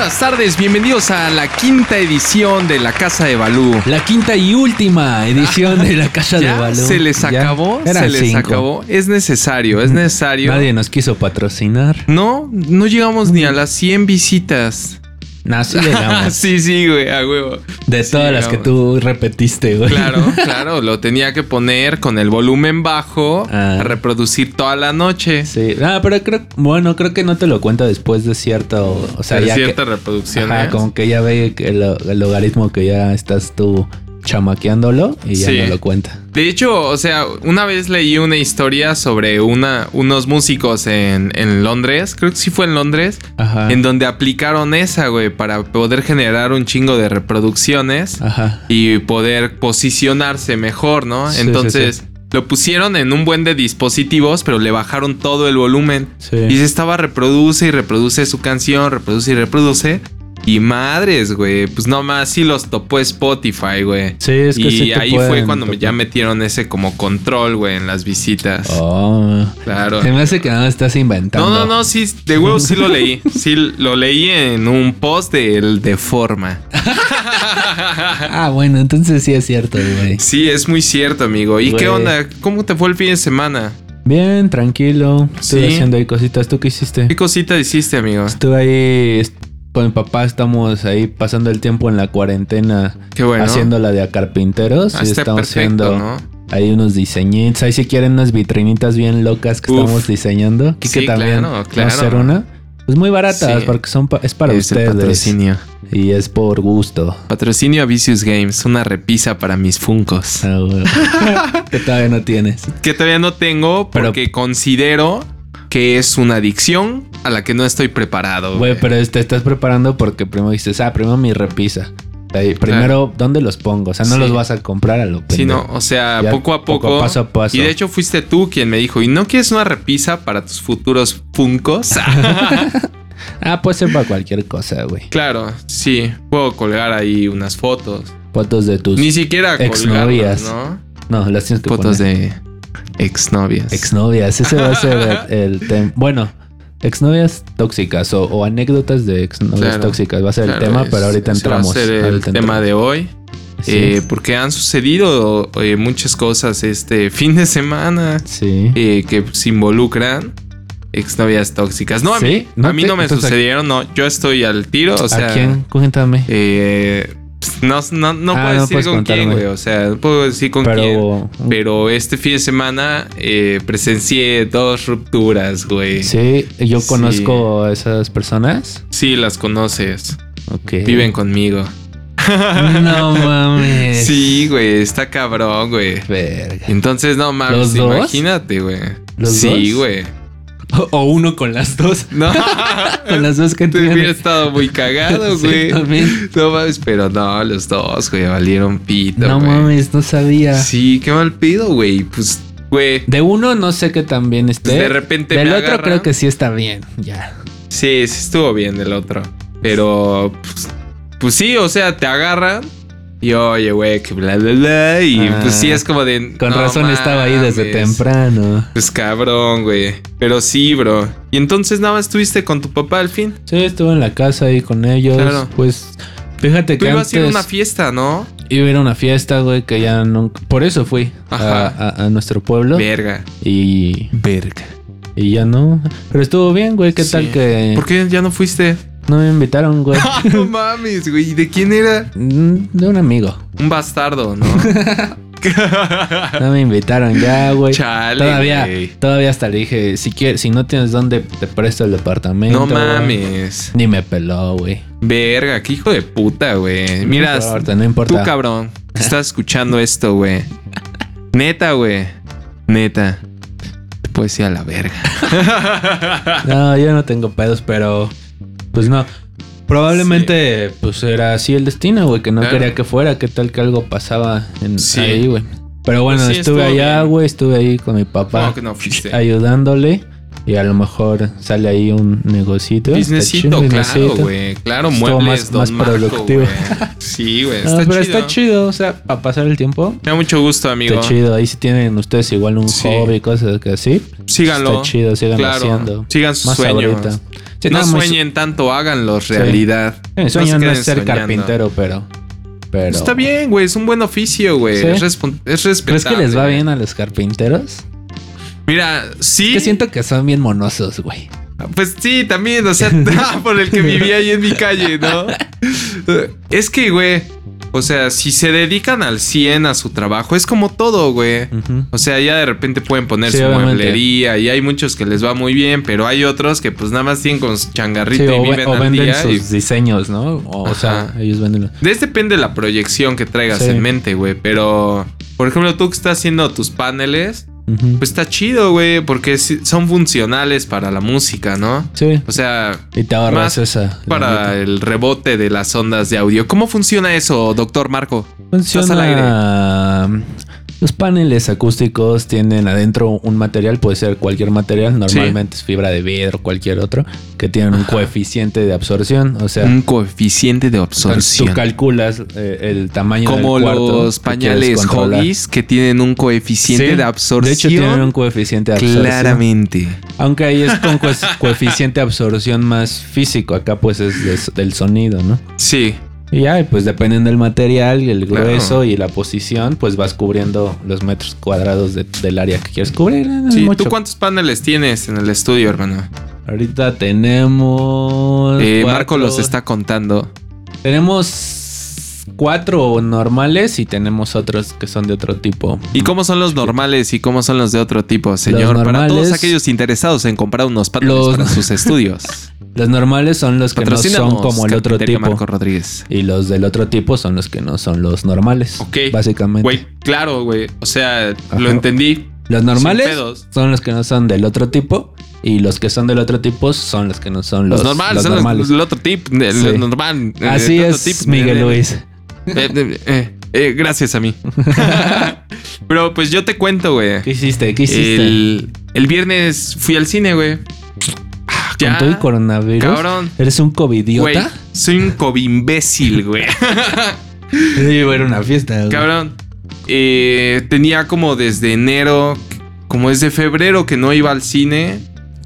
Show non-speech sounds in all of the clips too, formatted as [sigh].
buenas tardes, bienvenidos a la quinta edición de La Casa de Balú. La quinta y última edición de La Casa de [laughs] ¿Ya Balú. se les acabó? Se les cinco. acabó. Es necesario, es necesario. Nadie nos quiso patrocinar. No, no llegamos ni a las 100 visitas. No, sí llegamos. sí, sí, güey, a huevo. De Sí todas las que tú repetiste, güey. Claro, [laughs] claro, lo tenía que poner con el volumen bajo Ah. a reproducir toda la noche. Sí. Ah, pero creo, bueno, creo que no te lo cuenta después de cierto, o sea, de ya ciertas que, reproducciones. ajá, como que ya ve el, el logaritmo que ya estás tú chamaqueándolo y ya Sí. no lo cuenta. De hecho, o sea, una vez leí una historia sobre una, unos músicos en, en Londres, creo que sí fue en Londres, Ajá. en donde aplicaron esa, güey, para poder generar un chingo de reproducciones Ajá. y poder posicionarse mejor, ¿no? Sí, Entonces, sí, lo pusieron en un buen de dispositivos, pero le bajaron todo el volumen. Y se estaba reproduce y reproduce su canción, reproduce y reproduce. Y madres, güey, pues nomás sí los topó Spotify, güey. Sí, es que y sí te ahí fue cuando me- ya metieron ese como control, güey, en las visitas. Oh. Claro. Se me hace que nada estás inventando. No, no, no, sí, de huevo sí lo leí. [laughs] Sí, lo leí en un post del de forma. Ah, bueno, entonces sí es cierto, güey. Sí, es muy cierto, amigo. ¿Y qué onda? ¿Cómo te fue el fin de semana? Bien, tranquilo. Estuve Sí. haciendo ahí cositas. ¿Tú qué hiciste? ¿Qué cosita hiciste, amigo? Estuve ahí con mi papá, estamos ahí pasando el tiempo en la cuarentena Qué bueno. haciendo la de a carpinteros. Ah, y estamos perfecto, haciendo ¿no? ahí unos diseñitos. Ahí si quieren unas vitrinitas bien locas que Uf. estamos diseñando. Que Sí, también claro, vamos a hacer una. Pues muy baratas Sí. porque son pa- es para Es el ustedes. patrocinio. Y es por gusto. Patrocinio a Vicious Games, una repisa para mis funcos. Ah, güey. [laughs] que todavía no tienes. Que todavía no tengo Pero- porque considero que es una adicción a la que no estoy preparado. Güey, pero te estás preparando porque primero dices, ah, primero mi repisa. Ahí, primero, ¿dónde los pongo? O sea, no Sí. los vas a comprar a lo Sí, pendejo. no, o sea, Ya poco a poco poco. paso a paso. Y de hecho fuiste tú quien me dijo, ¿y no quieres una repisa para tus futuros funcos? [laughs] [laughs] Ah, puede ser para cualquier cosa, güey. claro, sí. Puedo colgar ahí unas fotos. Fotos de tus. Ni siquiera exnovias. ¿no? No, las tienes que Fotos poner. de exnovias. Exnovias. Ese va a ser el, [laughs] el tema. Bueno, exnovias tóxicas o, o anécdotas de exnovias Claro, tóxicas. Va a ser Claro, el tema, es- pero ahorita entramos. Va a ser el tema entramos. de hoy. Eh, porque han sucedido eh, muchas cosas este fin de semana sí. eh, que se involucran exnovias tóxicas. No, a ¿Sí? mí, ¿No a mí te- no me entonces, sucedieron, no. Yo estoy al tiro, o sea. ¿A quién? Cuéntame. eh, no, no, no Ah, puedo no decir con quién, güey. O sea, no puedo decir con quién. pero. Este fin de semana eh, presencié dos rupturas, güey. Sí. Sí, yo Sí. conozco a esas personas. las conoces. Ok. Viven conmigo. No [laughs] mames. Sí, güey, está cabrón, güey. Verga. Entonces, no mames, imagínate, güey. ¿Los Sí, güey. O, [laughs] o uno con las dos. No, [laughs] Con las dos que te hubiera estado muy cagado, Sí, güey. también. no mames, pero no, los dos, güey, valieron pito, No güey. mames, no sabía. Sí, qué mal pido, güey. Pues, güey. De uno no sé que también esté. De repente Del me otro agarra. creo que sí está bien. Ya. Sí, sí estuvo bien el otro. Pero, pues, pues sí, o sea, te agarran. Y oye, güey, que bla, bla, bla. Y Ah, pues sí, es como de. Con no razón estaba ahí desde temprano. Pues cabrón, güey. Pero sí, bro. Y entonces nada más estuviste con tu papá al fin. Sí, estuve en la casa ahí con ellos. Claro. Pues fíjate Tú que ibas a ir a una fiesta, ¿no? iba a ir a una fiesta, güey, que ya nunca. Por eso fui a, Ajá. a- a nuestro pueblo. Verga. Y, Verga. y ya no. Pero estuvo bien, güey. ¿Qué Sí. tal que ¿Por qué ya no fuiste? No me invitaron, güey? [laughs] no mames, güey. ¿Y de quién era? Mm, De un amigo. Un bastardo, ¿no? No me invitaron ya, güey. Chale, Todavía, todavía hasta le dije, si quieres, si no tienes dónde, te presto el departamento. No mames. Ni me peló, güey. Verga, qué hijo de puta, güey. Mira, no importa, no importa. tú cabrón, que estás escuchando esto, güey. Neta, güey. Neta. Te puedes ir a la verga. No, yo no tengo pedos, pero pues no. Probablemente pues era así el destino, güey, que no Claro. quería que fuera, qué tal que algo pasaba en Sí. ahí, güey. Pero bueno, Pues sí, estuve allá, güey, estuve ahí con mi papá ¿Cómo que no ayudándole y a lo mejor sale ahí un negocito. Businessito, claro, güey. Claro, muebles más- Don más Marco, productivo. Sí, güey, No, está pero chido. está chido, o sea, para pasar el tiempo. Me da mucho gusto, amigo. Está chido. Ahí si tienen ustedes igual un Sí. hobby, cosas que así. Síganlo. Está chido, sigan Claro. haciendo. Sigan su Más sueños. ahorita. Sí, no sueñen tanto, háganlos realidad. No sueño no, es ser soñando. carpintero, pero. pero Está bien, güey, es un buen oficio, güey. Sí. Es, es ¿Crees respetable. que les va bien a los carpinteros? Mira, sí. Es que siento que son bien monosos, güey. Pues sí, también, o sea, [laughs] por el que vivía ahí en mi calle, ¿no? [laughs] Es que, güey, o sea, si se dedican al 100 a su trabajo, es como todo, güey. O sea, ya de repente pueden poner Sí, su obviamente. mueblería y hay muchos que les va muy bien, pero hay otros que pues nada más tienen con su changarrito Sí, y viven o al venden día. sus y- diseños, ¿no? O, o sea, ellos venden. De este depende de la proyección que traigas Sí. en mente, güey. Pero, por ejemplo, tú que estás haciendo tus paneles, Pues está chido, güey, porque son funcionales para la música, ¿no? Sí. O sea, Y te ahorras esa. para el rebote de las ondas de audio. ¿Cómo funciona eso, doctor Marco? estás al Funciona. Los paneles acústicos tienen adentro un material, puede ser cualquier material, normalmente es fibra de vidro, cualquier otro, que tienen un coeficiente de absorción. O sea, Un coeficiente de tú absorción. calculas eh, el tamaño Como del cuarto los pañales. Hoggies que tienen un coeficiente Sí, de absorción. De hecho, tienen un coeficiente de absorción. Claramente. Aunque ahí es con coe- [laughs] coeficiente de absorción más físico. Acá, pues es del sonido, ¿no? Sí. Y ya, pues dependen del material, el Claro. grueso y la posición, pues vas cubriendo los metros cuadrados de- del área que quieres cubrir. No sí. mucho. ¿Tú cuántos paneles tienes en el estudio, hermano? Ahorita tenemos. Eh, Marco los está contando. Tenemos cuatro normales y tenemos otros que son de otro tipo. ¿Y cómo son los normales y cómo son los de otro tipo, señor? Para normales- todos aquellos interesados en comprar unos paneles Los- para sus [laughs] estudios. Los normales son los que no son como el otro tipo. Marco Rodríguez. Y los del otro tipo son los que no son los normales. Ok. Básicamente. Güey, claro, güey. O sea, Ajá. lo entendí. Los normales son los que no son del otro tipo. Y los que son del otro tipo son los que no son Los, los, normales, los son los- normales. el otro tipo. El Sí. normal. el Así otro es, tipo. Miguel Luis. Eh, eh, eh, gracias a mí. [laughs] Pero pues yo te cuento, güey. ¿Qué hiciste? ¿Qué hiciste? El, el viernes fui al cine, güey. Ah, ¿Con todo el coronavirus? Cabrón. ¿Eres un Güey, covidiota? soy un covimbécil, güey. [laughs] Yo iba a ir a una fiesta. güey. Cabrón. Eh, tenía como desde enero, como desde febrero que no iba al cine.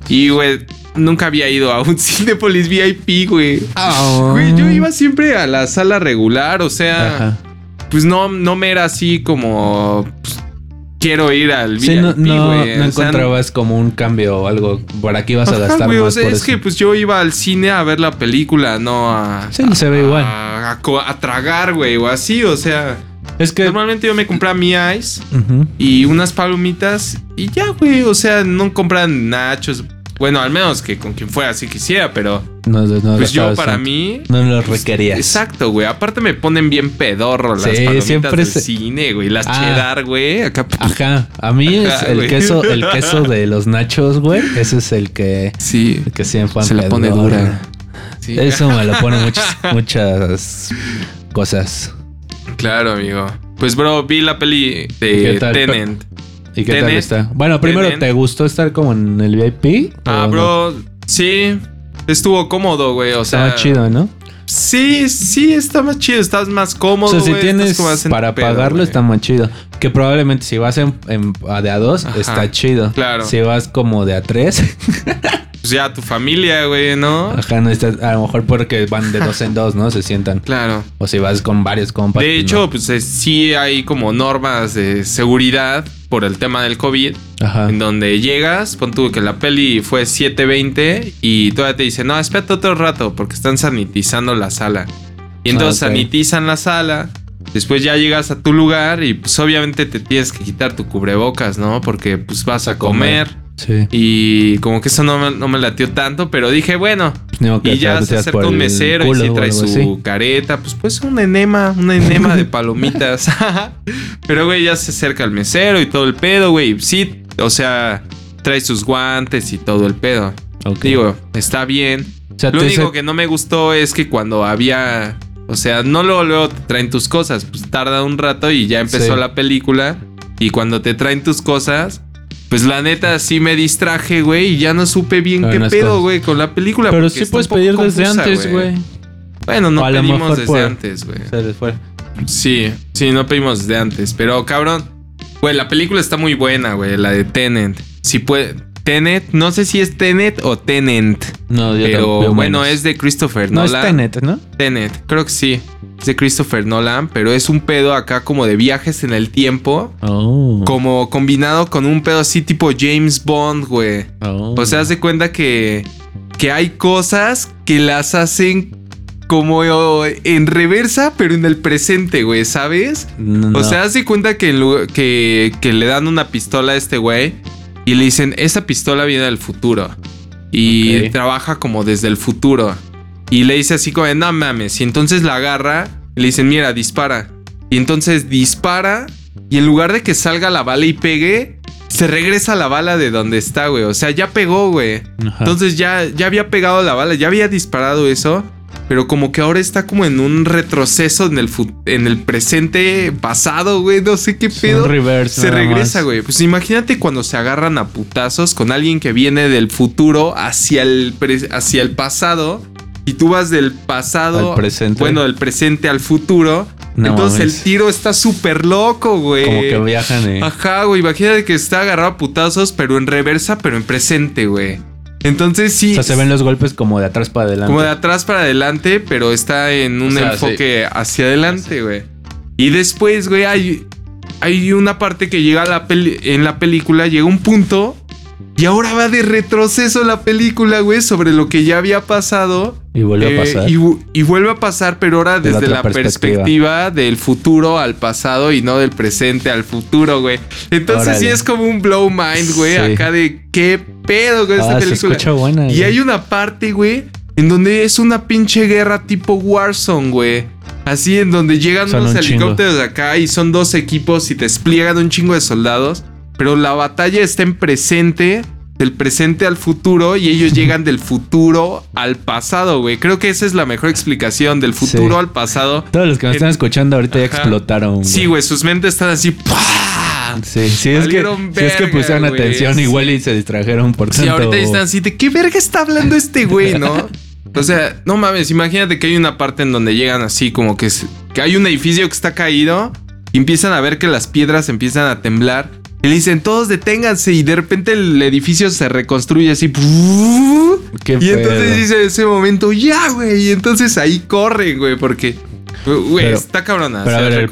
Y, güey, nunca había ido a un [laughs] Cinepolis VIP, güey. Ah. Güey, yo iba siempre a la sala regular, o sea, Ajá. pues no, no me era así como pues, quiero ir al Sí, VIP, no, no, güey. no O sea, encontrabas como un cambio o algo. Por aquí vas a Ajá, gastar güey, o más sea, por es eso. que pues yo iba al cine a ver la película, no a. Sí, se ve a- igual. A, tragar, güey, o así, o sea. Es que... Normalmente yo me compraba mi ice y unas palomitas y ya, güey. O sea, no compran nachos. Bueno, al menos que con quien fuera así quisiera, pero No, no, no pues yo para tanto. mí. No lo requerías. Exacto, güey. Aparte me ponen bien pedorro las Sí, palomitas siempre del se- cine, güey. Las Ah. cheddar, güey. Acá. Ajá. A mí es el güey. queso, el [laughs] queso de los nachos, güey. Ese es el que, Sí. el que siempre Se la pone dura. Sí. Eso me lo pone [laughs] muchas, muchas cosas. Claro, amigo. Pues, bro, vi la peli ¿Qué de? Tenant. ¿Y qué tal está? Bueno, primero, Tenet. ¿te gustó estar como en el VIP? Ah, ¿O no? bro. Sí. Estuvo cómodo, güey. O sea. Estaba chido, ¿no? Sí, sí, está más chido. Estás más O cómodo. sea, si tienes para pedo, pagarlo está más chido. Que probablemente si vas en, de a dos Ajá, está chido. claro. Si vas como de a tres, [laughs] Pues ya tu familia, güey, ¿no? ajá, no está, a lo mejor porque van de dos en dos, ¿no? Se sientan. [laughs] Claro. O si vas con varios compas. De pues, hecho, no. pues sí hay como normas de seguridad por el tema del COVID. Ajá. En donde llegas, pon tú que la peli fue 7.20 y todavía te dicen, no, espérate otro rato porque están sanitizando la sala. Y entonces Ah, ok. sanitizan la sala. Después ya llegas a tu lugar y pues obviamente te tienes que quitar tu cubrebocas, ¿no? Porque pues vas a comer. Sí. Y como que eso no me, no me latió tanto, pero dije, bueno. Digo que Y ya se acerca un mesero y si trae su así. careta, pues pues un enema, una enema de palomitas. [laughs] pero güey, ya se acerca el mesero y todo el pedo, güey. Sí, o sea, trae sus guantes y todo el pedo. Digo, está bien. O sea, Lo único que no me gustó es que cuando había. O sea, no luego, luego te traen tus cosas. Pues tarda un rato y ya empezó Sí. la película. Y cuando te traen tus cosas. Pues la neta sí me distraje, güey. Y ya no supe bien Pero qué no pedo, güey, con la película. Pero sí puedes pedir desde confusa, antes, güey. Bueno, no pedimos desde por- antes, güey. Se les fue. Sí, sí, no pedimos desde antes. Pero cabrón, güey, la película está muy buena, güey. La de Tenant. Si puede. Tenet, no sé si es Tenet o Tenent. No, yo Pero tampoco, bueno, menos. es de Christopher No, es Nolan. Tenet, ¿no? Tenet, creo que sí. Es de Christopher Nolan, pero es un pedo acá como de viajes en el tiempo. Oh. Como combinado con un pedo así tipo James Bond, güey. Oh. O sea, haz de cuenta que, que hay cosas que las hacen como en reversa, pero en el presente, güey, ¿sabes? No. O sea, haz de cuenta que, en lugar- que, que le dan una pistola a este güey y le dicen, esa pistola viene del futuro. Y trabaja como desde el futuro. Y le dice así como, no mames. Y entonces la agarra y le dicen, mira, dispara. Y entonces dispara y en lugar de que salga la bala y pegue, se regresa la bala de donde está, güey. O sea, ya pegó, güey. Entonces ya, ya había pegado la bala, ya había disparado eso. Pero como que ahora está como en un retroceso en el, en el presente pasado, güey. No sé qué pedo. reverse Se regresa, güey. Pues imagínate cuando se agarran a putazos con alguien que viene del futuro hacia el, hacia el pasado. Y tú vas del pasado. Al presente. Bueno, del presente al futuro. No Entonces mames. el tiro está súper loco, güey. Como que viajan, eh. Ajá, güey. Imagínate que está agarrado a putazos, pero en reversa, pero en presente, güey. Entonces sí. O sea, se ven los golpes como de atrás para adelante. Como de atrás para adelante, pero está en un O sea, enfoque hacia adelante, güey. Y después, güey, hay, hay una parte que llega a la peli- en la película, llega un punto. Y ahora va de retroceso la película, güey, sobre lo que ya había pasado. Y vuelve Eh, a pasar. Y, vu- y vuelve a pasar, pero ahora desde la perspectiva. perspectiva. del futuro al pasado y no del presente al futuro, güey. Entonces sí es como un blow mind, güey, Sí. acá de qué pedo con esta ah, se película. escucha buena. Y güey. hay una parte, güey, en donde es una pinche guerra tipo Warzone, güey. Así en donde llegan Son unos un chingo. helicópteros de acá y son dos equipos y despliegan un chingo de soldados. Pero la batalla está en presente, del presente al futuro y ellos llegan del futuro al pasado, güey. Creo que esa es la mejor explicación, del futuro Sí. al pasado. Todos los que me están escuchando ahorita ya explotaron. Sí, güey, sus mentes están así. ¡pah! Sí, sí, es que, sí, es que pusieron güey, atención sí. igual y se distrajeron por Sí, tanto. ahorita están así de qué verga está hablando este güey, ¿no? O sea, no mames, imagínate que hay una parte en donde llegan así como que, que hay un edificio que está caído y empiezan a ver que las piedras empiezan a temblar. Y le dicen, todos deténganse y de repente el edificio se reconstruye así. Qué y entonces pedo. dice en ese momento, ya, güey. Y entonces ahí corren, güey, porque, güey, está cabrona. Pero se a la ver, el,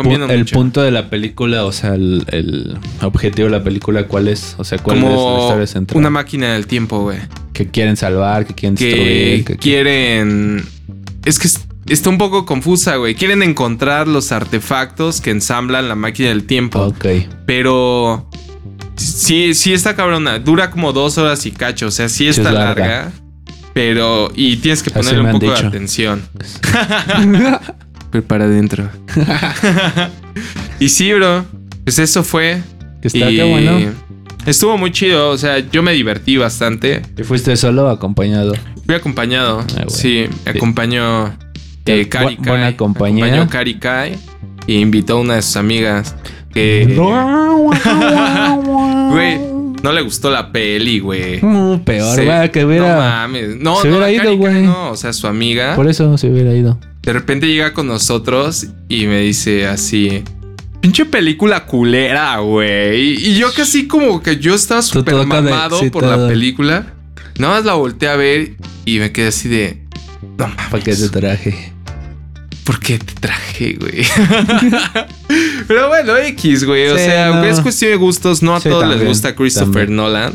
pu- punto de la película, o sea, el, el objetivo de la película, ¿cuál es? O sea, ¿cuál es la Como historia central? una máquina del tiempo, güey. que quieren salvar, que quieren que destruir. que- quieren. Es que es- está un poco confusa, güey. Quieren encontrar los artefactos que ensamblan la máquina del tiempo. Ok. Pero. Sí, sí está cabrona. Dura como dos horas y cacho. O sea, sí está es larga. larga. Pero. Y tienes que Así ponerle un poco de atención. [laughs] Pero para adentro. [laughs] y sí, bro. Pues eso fue. Que está y qué bueno. Estuvo muy chido. O sea, yo me divertí bastante. ¿Y fuiste solo o acompañado? Fui acompañado. Ah, bueno. Sí, me acompañó eh, Kari bu- buena compañía. Acompañó Kari Kai y invitó a una de sus amigas que, [laughs] güey, no le gustó la peli, güey. Mm, peor, Se- que No hubiera. mames. No, se no, hubiera ido, güey. no, o sea, su amiga. Por eso se hubiera ido. De repente llega con nosotros y me dice así. Pinche película culera, güey. Y yo casi como que yo estaba súper mamado por la película. Nada más la volteé a ver y me quedé así de. No mames. ¿Para qué te traje? ¿Por qué te traje, güey? [laughs] Pero bueno, X, güey. O Sí, sea, no. es cuestión de gustos. No a Sí, todos les gusta Christopher también. Nolan.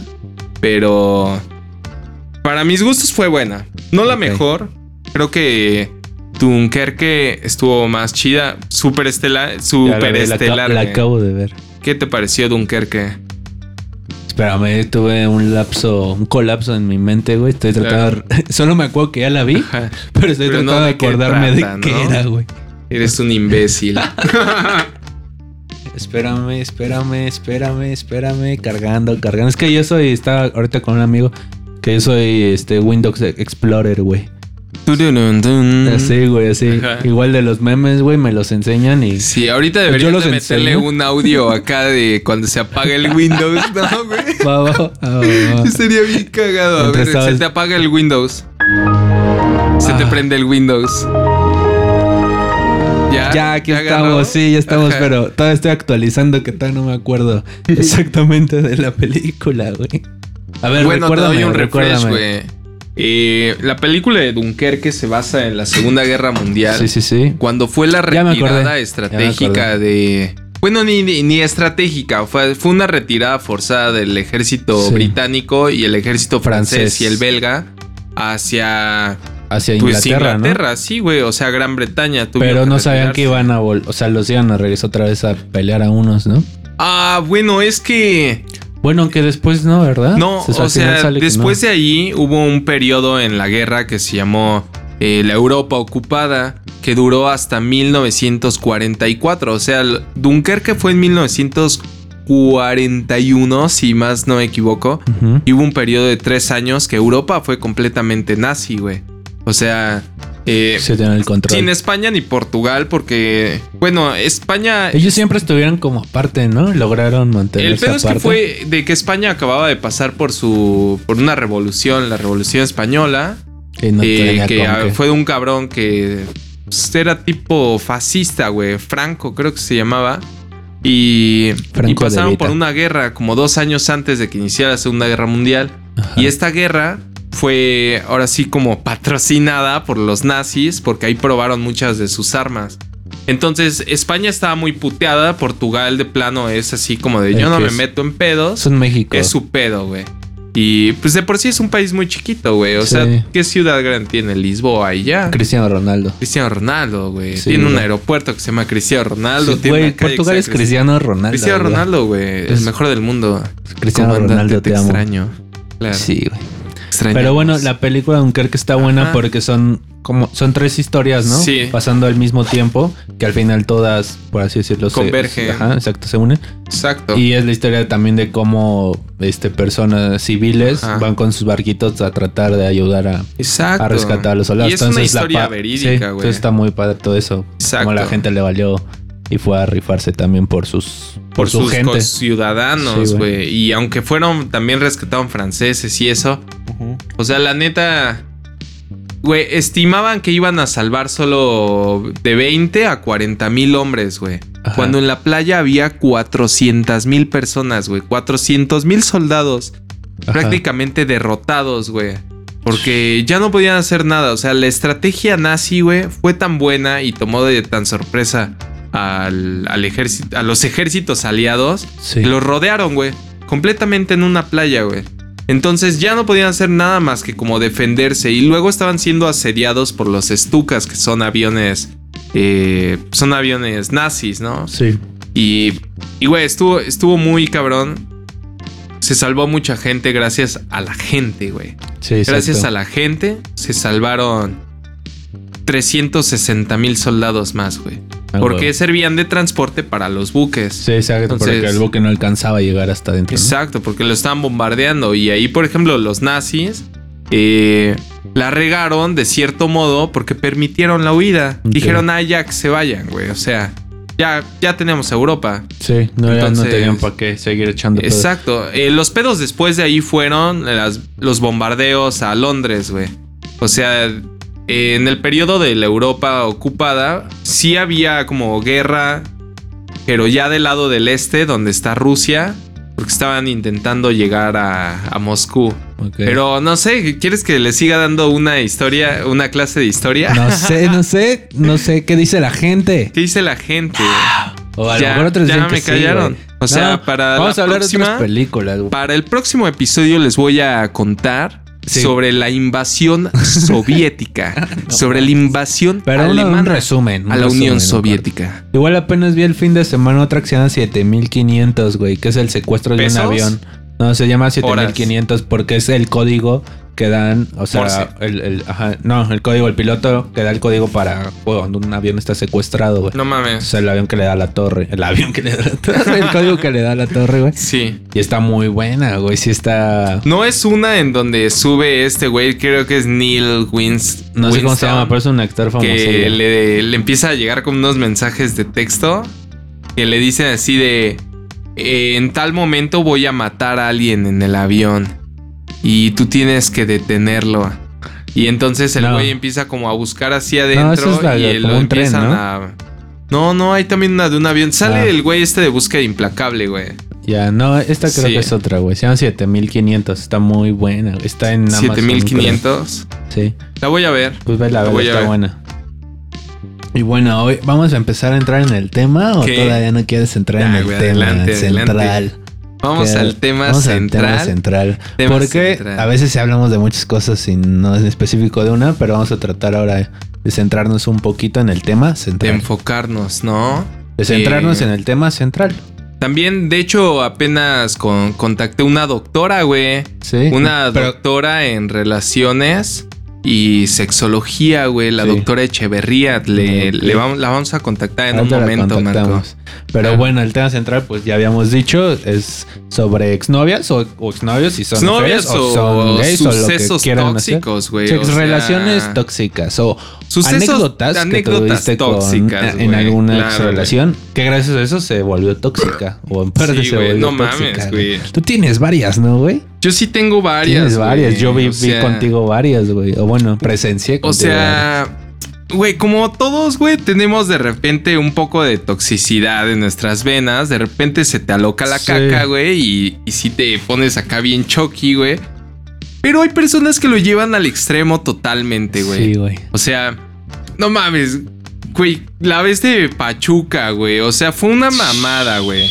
Pero para mis gustos fue buena. No la mejor. Creo que Dunkerque estuvo más chida. Super estelar. Ya la, Super la, estelar. la acabo de ver. ¿Qué te pareció Dunkerque? Espérame, tuve un lapso, un colapso en mi mente, güey. Estoy tratando. de- [laughs] Solo me acuerdo que ya la vi, Ajá. pero estoy Pero tratando de acordarme trata, de qué ¿no? era, güey. Eres un imbécil. [laughs] [laughs] Espérame, espérame, espérame, espérame. Cargando, cargando. Es que yo soy, estaba ahorita con un amigo que yo soy este Windows Explorer, güey. Así, güey, así. Ajá. Igual de los memes, güey, me los enseñan y. Sí, ahorita deberías los de meterle enseño. un audio acá de cuando se apaga el Windows, ¿no, güey? [laughs] Va, va, va, va, va. Sería bien cagado. A ver, se te apaga el Windows. Se te Ah. prende el Windows. Ya, Ya, aquí agarró? estamos, sí, ya estamos, Ajá. pero todavía estoy actualizando que todavía no me acuerdo [laughs] exactamente de la película, güey. A ver, bueno, te doy un refresh, güey. Eh, la película de Dunkerque se basa en la Segunda Guerra Mundial. Sí, sí, sí. Cuando fue la retirada estratégica de. Bueno, ni, ni, ni estratégica, fue, fue una retirada forzada del ejército Sí. británico y el ejército francés, Francés. y el belga hacia Hacia pues, Inglaterra, Inglaterra, ¿no? sí, güey, o sea, Gran Bretaña. Pero que no sabían que iban a vol... O sea, los iban a regresar otra vez a pelear a unos, ¿no? Ah, bueno, es que Bueno, aunque después no, ¿verdad? No, Pues, o sea, después no. de ahí hubo un periodo en la guerra que se llamó eh, la Europa ocupada, que duró hasta 1944. O sea, el- Dunkerque fue en 1941, si más no me equivoco. Y hubo un periodo de tres años que Europa fue completamente nazi, güey. O sea, eh, Se tienen el control. sin España ni Portugal, porque, bueno, España Ellos siempre estuvieron como aparte, ¿no? Lograron mantenerse el pedo es que fue de que España acababa de pasar por su por una revolución, la revolución española, Y no eh, que que- fue de un cabrón que pues, era tipo fascista, güey, Franco creo que se llamaba. Y, y pasaron por una guerra como dos años antes de que iniciara la Segunda Guerra Mundial. Ajá. Y esta guerra fue ahora sí como patrocinada por los nazis porque ahí probaron muchas de sus armas. Entonces España estaba muy puteada, Portugal de plano es así como de El yo no me meto en pedos, Es México. es su pedo, güey. Y pues de por sí es un país muy chiquito, güey. O Sí. sea, ¿qué ciudad grande tiene? Lisboa y ya. Cristiano Ronaldo. Cristiano Ronaldo, güey. Sí, tiene un aeropuerto que se llama Cristiano Ronaldo. Sí, tiene Güey, Portugal es Cristiano Ronaldo. Cristiano. Ronaldo, güey. El Es- mejor del mundo. Cristiano Comandante, Ronaldo, te, extraño. Claro. Sí, güey. Extrañamos. Pero bueno, la película de Dunkerque está buena Ajá. porque son como son tres historias, ¿no? Sí. Pasando al mismo tiempo, que al final todas, por así decirlo, se- Convergen. ajá, exacto, se unen. Exacto. Y es la historia también de cómo este personas civiles Ajá. van con sus barquitos a tratar de ayudar a, Exacto. a rescatar a los soldados. Y es una Entonces, historia verídica, sí, güey. entonces está muy padre todo eso. Exacto. Como la gente le valió y fue a rifarse también por sus por, por su sus gente. ciudadanos, güey. y aunque fueron, también rescataron franceses y eso. O sea, la neta. Güey, estimaban que iban a salvar solo de 20 a 40 mil hombres, güey. Ajá. Cuando en la playa había 400 mil personas, güey. 400 mil soldados Ajá. prácticamente derrotados, güey. Porque ya no podían hacer nada. O sea, la estrategia nazi, güey, fue tan buena y tomó de tan sorpresa al, al ejército, a los ejércitos aliados Sí. que los rodearon, güey. Completamente en una playa, güey. Entonces ya no podían hacer nada más que como defenderse. Y luego estaban siendo asediados por los Stukas, que son aviones. eh, son aviones nazis, ¿no? Sí. Y, y güey, estuvo, estuvo muy cabrón. Se salvó mucha gente gracias a la gente, güey. Sí, Gracias exacto. a la gente se salvaron 360 mil soldados más, güey. Ah, Porque huevo. servían de transporte para los buques. Sí, exacto, Entonces- porque el buque no alcanzaba a llegar hasta adentro. ¿no? Exacto, porque lo estaban bombardeando. Y ahí, por ejemplo, los nazis eh, la regaron de cierto modo porque permitieron la huida. Dijeron, ah, ya que se vayan, güey. O sea, ya, ya tenemos Europa. Sí, no, ya no tenían para qué seguir echando pedos. Exacto. Eh, los pedos después de ahí fueron las- los bombardeos a Londres, güey. O sea, eh, en el periodo de la Europa ocupada, sí había como guerra, pero ya del lado del este, donde está Rusia, porque estaban intentando llegar a, a Moscú. Pero no sé, ¿quieres que le siga dando una historia, una clase de historia? No sé, [laughs] no sé, no sé qué dice la gente. ¿Qué dice la gente? O a lo Ya- mejor otros ya me callaron. O sea, No, para vamos la a hablar de próxima- otras películas. Para el próximo episodio les voy a contar Sí. sobre la invasión [laughs] soviética, [laughs] sobre la invasión Pero alemana un resumen. un a la resumen, Unión ¿no? Soviética. Igual apenas vi el fin de semana otra que se llama 7500, güey, que es el secuestro de un avión. No, se llama 7500 porque es el código que dan, o sea, el, el- ajá, no, el código, el piloto que da el código para cuando un avión está secuestrado, güey. No O mames. sea, el avión que le da la torre, el avión que le da la torre, [laughs] el código que le da la torre, güey. Sí. Y está muy buena, güey, sí está... No es una en donde sube este güey, creo que es Neil Wins. No sé cómo se llama, pero es un actor famoso. Que le, le empieza a llegar con unos mensajes de texto que le dicen así de... "Eh, en tal momento voy a matar a alguien en el avión y tú tienes que detenerlo. Y entonces el No. güey empieza como a buscar hacia No, adentro esa es la- y lo un tren, empiezan ¿no? a... No, no, hay también una de un avión. Sale Ah. el güey este de búsqueda implacable, güey. Ya, no, esta creo Sí. que es otra, güey. Se llama 7500. Está muy buena. Está en Amazon. 7500. creo. Sí. La voy a ver. Pues vela, La voy a está ver. buena. Y bueno, hoy vamos a empezar a entrar en el tema o ¿Qué? todavía no quieres entrar en el tema adelante, central. adelante. Vamos Que- al tema vamos al central. tema central. Tema Porque central. a veces hablamos de muchas cosas y no es específico de una, pero vamos a tratar ahora de centrarnos un poquito en el tema De central. enfocarnos, ¿no? De centrarnos Eh, en el tema central. También, de hecho, apenas con- contacté una doctora, güey. Sí. Una Pero- doctora en relaciones y sexología, güey. La Sí. doctora Echeverría. Le, Ok. le vamos, la vamos a contactar en un Ahorita la momento, Marco. Pero Ah. bueno, el tema central, pues ya habíamos dicho, es sobre exnovias o, o exnovios, si son Novias o, son gays o lo que sucesos tóxicos, güey. O sea, relaciones tóxicas o Sucesos- anécdotas, que anécdotas con- tóxicas, en alguna claro, relación que gracias a eso se volvió tóxica o en parte Sí, se güey, volvió no tóxica. mames, güey. Tú tienes varias, ¿no, güey? Yo sí tengo varias. Tienes varias. Yo vi, o sea, contigo varias, güey. O bueno, presencié O contigo varias. sea, güey, como todos, güey, tenemos de repente un poco de toxicidad en nuestras venas. De repente se te aloca la Sí. caca, güey, y, y si te pones acá bien choqui, güey. Pero hay personas que lo llevan al extremo totalmente, güey. Sí, güey. O sea, no mames, güey, la vez de Pachuca, güey. O sea, fue una mamada, güey.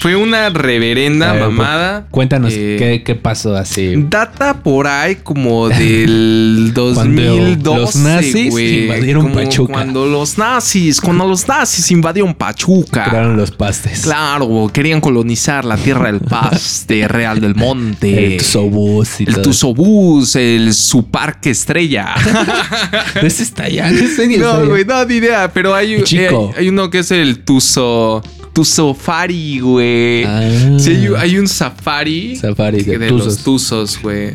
Fue una reverenda ver, mamada. Cuéntanos Eh, qué, qué pasó así. Data por ahí como [laughs] del 2012, los nazis invadieron Como Pachuca. Cuando los nazis, cuando los nazis invadieron Pachuca. Crearon los pastes. Claro, querían colonizar la tierra del Paste, [laughs] Real del Monte. El Tuzobús y El todo. Tuzobús, el su parque estrella. [laughs] Ese está ya. Ese ni está no, güey, no, ni idea. Pero hay, Chico. hay, hay uno que es el Tuzo. Tuzofari, güey. Ah. Sí, hay, hay un safari. Safari de de tuzos. los tuzos, güey.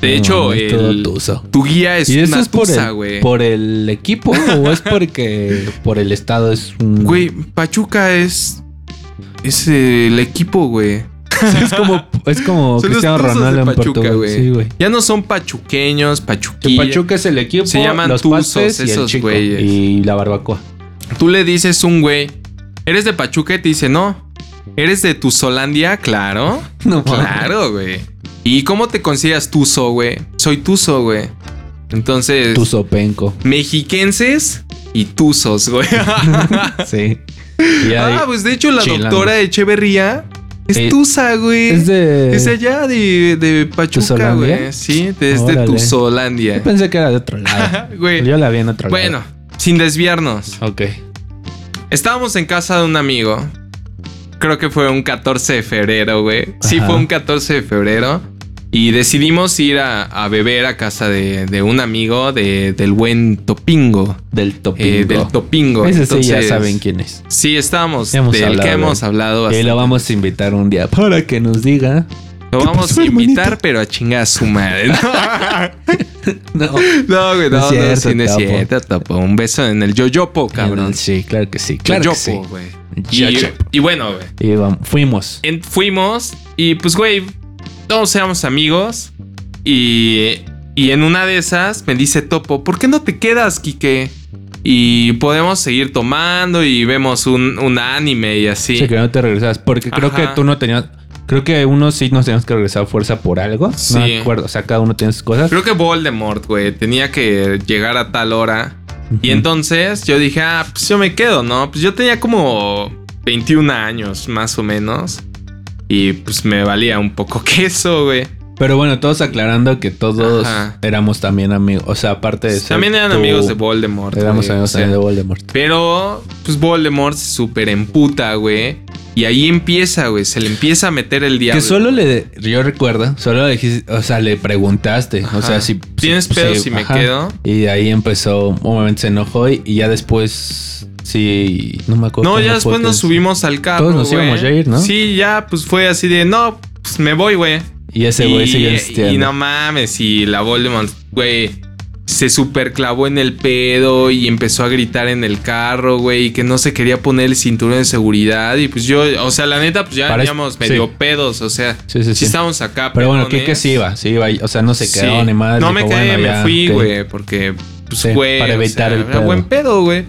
De No, hecho, el, tuzo. tu guía es ¿Y eso una es por tuza, el, güey. por el equipo o es porque por el estado es un... Güey, Pachuca es. Es el equipo, güey. Sí, es como, es como [laughs] Son Cristiano Ronaldo de en Pachuca, güey. Sí, güey. Ya no son pachuqueños, Que pachuquilla. Pachuca es el equipo, Se llaman los tuzos esos güeyes. Y la barbacoa. Tú le dices un güey, ¿eres de Pachuca? Y te dice, no. ¿Eres de Tuzolandia? Claro. [laughs] No, Claro, güey. ¿Y cómo te consideras Tuzo, güey? Soy Tuzo, güey. Entonces, Tu sopenco. mexiquenses y Tuzos, güey. [laughs] Sí. Y ah, pues de hecho la chilangos. doctora Echeverría es Eh, Tuza, güey. es de... Es allá de, de Pachuca, güey. Sí, desde Órale. Tuzolandia. Yo pensé que era de otro [laughs] lado. Güey. Yo la vi en otro Bueno, lado. sin desviarnos. Ok. Estábamos en casa de un amigo. Creo que fue un 14 de febrero, güey. Sí, fue un 14 de febrero. Y decidimos ir a, a beber a casa de, de un amigo de- del buen Topingo. Del eh, topingo. del Topingo. Ese sí ya saben quién es. Sí, estábamos hemos del hablado que hemos hablado Y lo vamos a invitar un día para que nos diga. Lo ¿Qué vamos a invitar, hermanito? pero a chingar a su madre. No. [laughs] [laughs] No, güey, No no, es no, cierto, sí, no es cierto, Topo. Un beso en el yoyopo, cabrón. Sí, claro que sí. Claro que sí. Yoyopo, güey. Y, Yoyopo. y bueno, güey. Y vamos, fuimos. en- fuimos y pues, güey, todos éramos amigos. Y, y en una de esas me dice Topo, ¿por qué no te quedas, Quique? Y podemos seguir tomando y vemos un, un anime y así. Sí, que no te regresabas. Porque creo Ajá. que tú no tenías. Creo que uno sí nos teníamos que regresar a fuerza por algo. Sí. No me acuerdo. O sea, cada uno tiene sus cosas. Creo que Voldemort, güey, tenía que llegar a tal hora. Y entonces yo dije, ah, pues yo me quedo, ¿no? Pues yo tenía como 21 años, más o menos. Y pues me valía un poco [laughs] queso, güey. Pero bueno, todos aclarando que todos Ajá. éramos también amigos. O sea, aparte de ser También eran tú, amigos de Voldemort. Éramos güey, amigos o sea. también de Voldemort. Pero, pues Voldemort se súper emputa, güey. Y ahí empieza, güey. Se le empieza a meter el diablo. Que solo le. Yo recuerdo, solo le dijiste. O sea, le preguntaste. Ajá. O sea, si. ¿Tienes si- pedo si me ajá. quedo? Y de ahí empezó. Un momento se enojó y, y ya después. Sí. No me acuerdo. No, ya después nos subimos al carro. Todos nos güey. íbamos a ir, ¿no? Sí, ya, pues fue así de, no, pues me voy, güey. Y ese güey siguió insistiendo. y no mames, y la Voldemort, güey, se super clavó en el pedo y empezó a gritar en el carro, güey, y que no se quería poner el cinturón de seguridad. Y pues yo, o sea, la neta, pues ya Parece- veníamos medio sí. pedos, o sea, Sí, sí, sí, sí. estábamos acá. Pero bueno, pedones. que sí iba, sí iba. O sea, no se quedó ni madre. No me dijo, quedé, bueno, me ya, fui, güey, porque, pues, güey, para o evitar sea, el pedo. buen pedo, güey.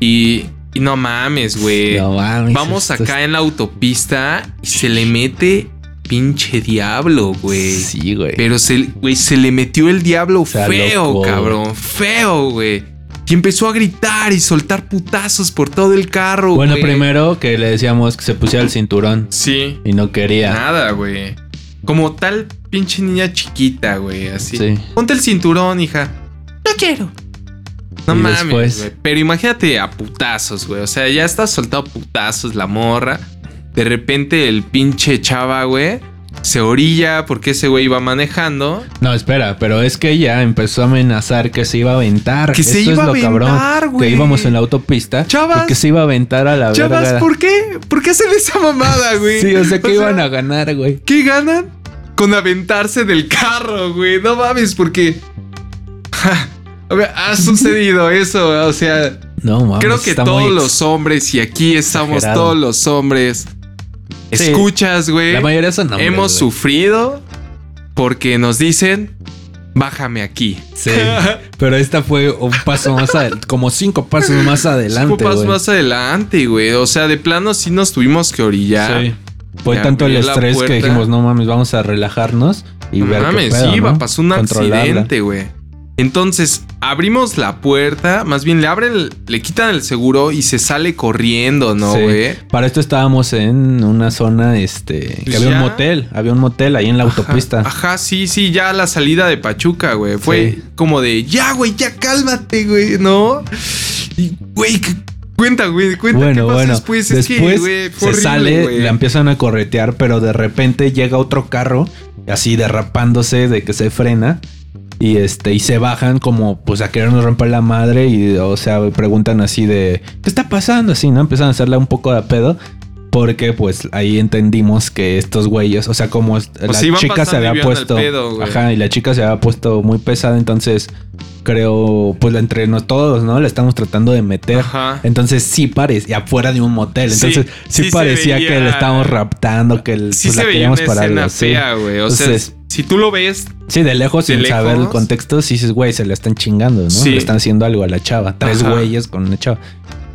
Y, Y no mames, güey. No mames, Vamos acá en la autopista y se le mete pinche diablo, güey. Sí, güey. Pero se, güey, se le metió el diablo feo, cabrón. Feo, güey. Y empezó a gritar y soltar putazos por todo el carro, Bueno, güey. primero que le decíamos que se pusiera el cinturón Sí. y no quería. Nada, güey. Como tal pinche niña chiquita, güey. Así. Sí. Ponte el cinturón, hija. No quiero. No Y mames, después- güey. Pero imagínate a putazos, güey. O sea, ya está soltado a putazos la morra. De repente el pinche chava, güey, se orilla porque ese güey iba manejando. No, espera, pero es que ella empezó a amenazar que se iba a aventar. Que se iba es a lo cabrón. aventar, güey. Que íbamos en la autopista. Chavas. que se iba a aventar a la Chavas, verga. ¿por qué? ¿Por qué hacen esa mamada, güey? Sí, o sea [laughs] que iban a ganar, güey. ¿Qué ganan? Con aventarse del carro, güey. No mames, porque. A ver, ha [laughs] sucedido eso, o sea. No, mames. Creo que todos muy los hombres, y aquí estamos exagerado. todos los hombres, Sí. escuchas, güey. La mayoría son hombres, Hemos sufrido porque nos dicen, bájame aquí. Sí. [laughs] Pero esta fue un paso más adelante. Como cinco pasos más adelante. Cinco pasos más adelante, güey. O sea, de plano sí nos tuvimos que orillar. Sí. Fue tanto el estrés que dijimos, no mames, vamos a relajarnos y No ver mames, qué pedo, sí, ¿no? va, pasó un accidente, güey. Entonces, abrimos la puerta, más bien le abren, le quitan el seguro y se sale corriendo, ¿no, Sí. güey? Para esto estábamos en una zona, este, que Pues había ya. un motel, había un motel ahí en la Ajá, autopista. Ajá, sí, sí, ya la salida de Pachuca, güey. Fue Sí. como de, ya, güey, ya cálmate, güey, ¿no? Y, güey, ¿qué- cuenta, güey, cuenta Bueno, qué bueno, después. después, es que, güey, fue se horrible, sale, güey. la empiezan a corretear, pero de repente llega otro carro, así derrapándose de que se frena. Y este, y se bajan como pues a querernos romper la madre. Y o sea, preguntan así de ¿qué está pasando? Así, ¿no? Empiezan a hacerle un poco de pedo. Porque pues ahí entendimos que estos güeyes, o sea, como es- la chica se había puesto. pedo, ajá, y la chica se había puesto muy pesada. Entonces, creo, pues entre nos todos, ¿no? Le estamos tratando de meter. Ajá. Entonces sí parecía afuera de un motel. Entonces sí, parecía veía- que le estábamos raptando, que el- Sí pues, se la queríamos para algo. Fea, güey. O Entonces, sea, si tú lo ves, sí, de lejos, de sin saber el lejos. contexto, sí dices, güey, se le están chingando, ¿no? Sí. Le están haciendo algo a la chava. Tres Ajá. güeyes con una chava.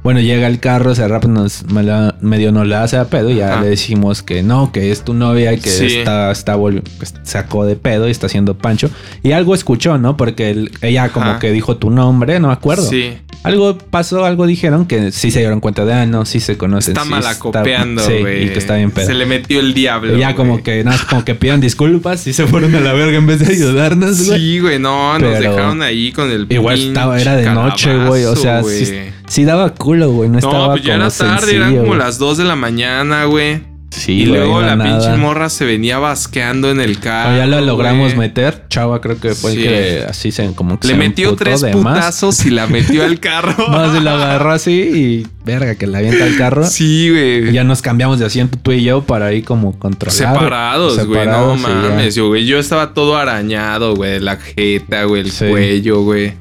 Bueno, llega el carro, se rapa, nos, me la- medio nos la hace a pedo y ya Ajá. le decimos que no, que es tu novia y que Sí. está, está que sacó de pedo y está haciendo pancho. Y algo escuchó, ¿no? Porque ella como Ajá. que dijo tu nombre, no me acuerdo. sí. Algo pasó, algo dijeron que sí se dieron cuenta de, ah, no, sí se conocen. Está sí malacopeando, sí, güey. y que está bien pedo. Se le metió el diablo. Y ya como que, nada, más como que pidieron disculpas y se fueron a la verga en vez de ayudarnos, güey. Sí, güey, no, nos dejaron ahí con el Igual estaba, era de noche, güey. O sea, sí. Sí daba culo, güey. No, No, estaba pues ya era tarde, sencillo, eran como güey. las 2 de la mañana, güey. Sí, y güey, luego la nada. pinche morra se venía basqueando en el carro. Ya lo logramos güey. meter. Chava, creo que fue Sí. el que así se como que Le se metió tres más. putazos y la metió al carro. No, se lo agarró así y verga, que la avienta al carro. Sí, güey. Y ya nos cambiamos de asiento tú y yo para ahí como controlar. Separados, güey. No mames, yo, güey. Yo estaba todo arañado, güey. La jeta, güey. El Sí. cuello, güey.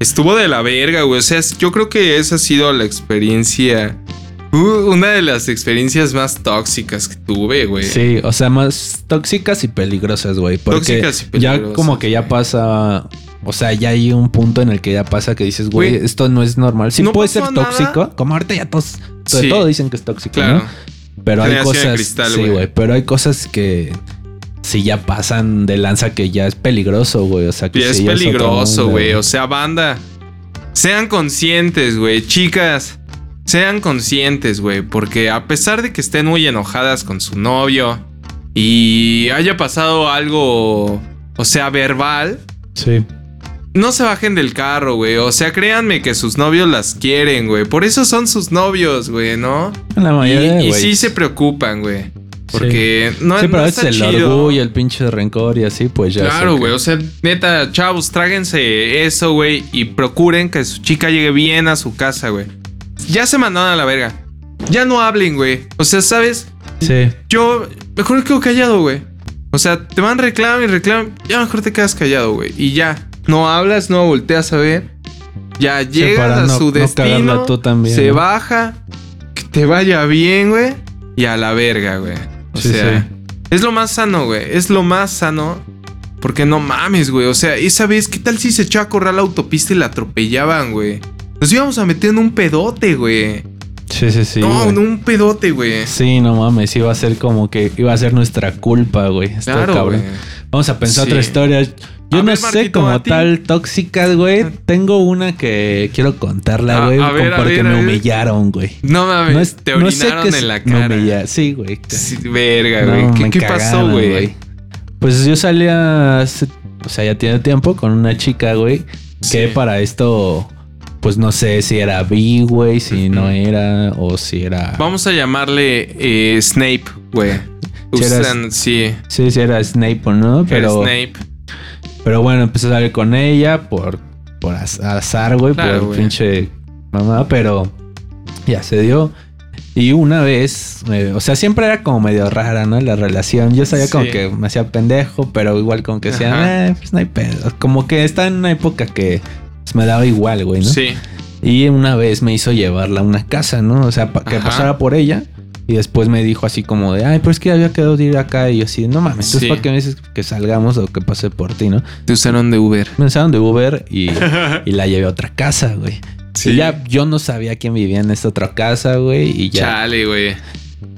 Estuvo de la verga, güey. O sea, yo creo que esa ha sido la experiencia. uh, una de las experiencias más tóxicas que tuve, güey. Sí, o sea, más tóxicas y peligrosas, güey. Porque Tóxicas y ya peligrosas, como que ya güey. pasa. O sea, ya hay un punto en el que ya pasa que dices, güey, Güey, esto no es normal. Sí no puede ser nada. tóxico. Como ahorita ya todos, Sí. todo dicen que es tóxico, Claro. ¿no? Pero hay cosas. cristal, sí, güey. Pero hay cosas que sí ya pasan de lanza que ya es peligroso, güey. O sea, que Y es sí ya otro peligroso, mundo, güey. O sea, banda. Sean conscientes, güey. Chicas. Sean conscientes, güey. Porque a pesar de que estén muy enojadas con su novio. Y haya pasado algo. O sea, verbal. Sí. No se bajen del carro, güey. O sea, créanme que sus novios las quieren, güey. Por eso son sus novios, güey, ¿no? La Y, mayoría, y güey. sí se preocupan, güey. Porque no, Sí, pero no está el chido. orgullo, el pinche rencor y así, pues ya. Claro, que- güey. O sea, neta, chavos, tráguense eso, güey. Y procuren que su chica llegue bien a su casa, güey. Ya se mandaron a la verga. Ya no hablen, güey. O sea, ¿sabes? Sí. Yo mejor me quedo callado, güey. O sea, te van reclaman y reclaman. Ya mejor te quedas callado, güey. Y ya. No hablas, no volteas a ver. Ya llegas a su no destino. cagarla tú también, se ¿no? baja. Que te vaya bien, güey. Y a la verga, güey. O Sí, sea, sí. es lo más sano, güey. Es lo más sano. Porque no mames, güey. O sea, esa vez, ¿qué tal si se echó a correr a la autopista y la atropellaban, güey? nos íbamos a meter en un pedote, güey. Sí, sí, sí. no, un pedote, güey. Sí, no mames, iba a ser como que iba a ser nuestra culpa, güey. Está Claro, cabrón. güey. Vamos a pensar Sí. otra historia. Yo A no ver, sé Marquito, como tal tóxicas, güey. Tengo una que quiero contarla, güey, porque ver, me humillaron, güey. No mames, No es- te no sé orinaron en la cara. Sí, güey. Sí, verga, No, güey. ¿Qué, pasó, güey? Pues yo salía, hace- o sea, ya tiene tiempo con una chica, güey, que Sí. para esto, pues no sé si era bi, güey, si no era, o si era... Vamos a llamarle eh, Snape, güey. Si Usan, sí, Sí, si era Snape o no, pero pero... Snape. Pero bueno, empecé a salir con ella por, por az- azar, güey, Claro, por güey. pinche mamá, pero ya se dio. Y una vez, eh, o sea, siempre era como medio rara, ¿no? La relación. Yo sabía como Sí. que me hacía pendejo, pero igual como que decía, eh, pues no hay pedo. Como que está en una época que pues, me daba igual, güey, ¿no? Sí. Y una vez me hizo llevarla a una casa, ¿no? O sea, pa- que Ajá. pasara por ella. Y después me dijo así como de, ay, pero es que había quedado de ir acá. Y yo así, no mames, entonces Sí. para qué me dices que salgamos o que pase por ti, ¿no? Te usaron de Uber. Me usaron de Uber y, [laughs] y la llevé a otra casa, güey. Sí. Y ya yo no sabía quién vivía en esta otra casa, güey. Y ya. Chale, güey.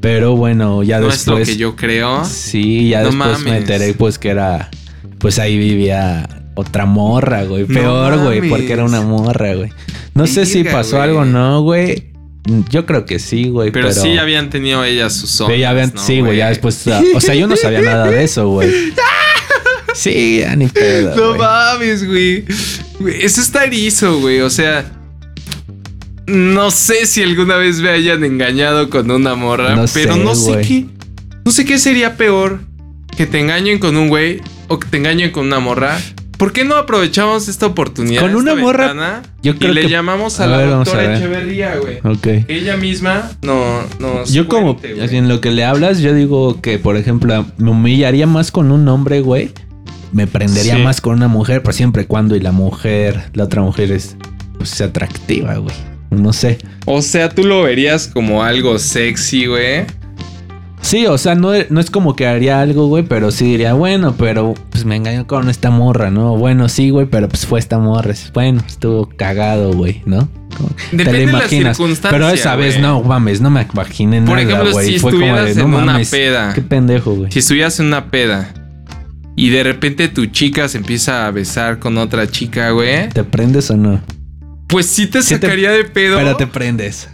Pero bueno, ya No es lo después. que yo creo. Sí, ya No después me enteré, pues que era. Pues ahí vivía otra morra, güey. No Peor, güey, porque era una morra, güey. No sé si pasó güey. algo o no, güey. Yo creo que sí, güey. Pero, Pero, sí habían tenido ellas sus ya habían- ¿no, sí, güey, ya después. O sea, yo no sabía nada de eso, güey. [laughs] Sí, ya ni pedo. No mames, güey. Eso está erizo, güey. O sea. No sé si alguna vez me hayan engañado con una morra. No pero sé, no sé qué. No sé qué sería peor. Que te engañen con un güey. O que te engañen con una morra. ¿Por qué no aprovechamos esta oportunidad? Con una morra, yo creo y le que- llamamos a, a la ver, vamos a doctora ver. Echeverría, güey. Ok. Ella misma no nos. Yo como cuente, así en lo que le hablas, yo digo que, por ejemplo, me humillaría más con un hombre, güey. Me prendería Sí. más con una mujer, pero siempre y cuando y la mujer, la otra mujer es pues, atractiva, güey. No sé. O sea, tú lo verías como algo sexy, güey. Sí, o sea, no, no es como que haría algo, güey, pero sí diría, bueno, pero pues me engañó con esta morra, ¿no? Bueno, sí, güey, pero pues fue esta morra. Bueno, estuvo cagado, güey, ¿no? Como- Depende de la circunstancia, Pero esa vez no, mames, no me imaginé Por nada, ejemplo, güey. si Fue como de, no en una mames, peda. Qué pendejo, güey. Si estuvieras en una peda y de repente tu chica se empieza a besar con otra chica, güey, ¿Te prendes o no? pues sí te Sí te- sacaría de pedo. Pero te prendes.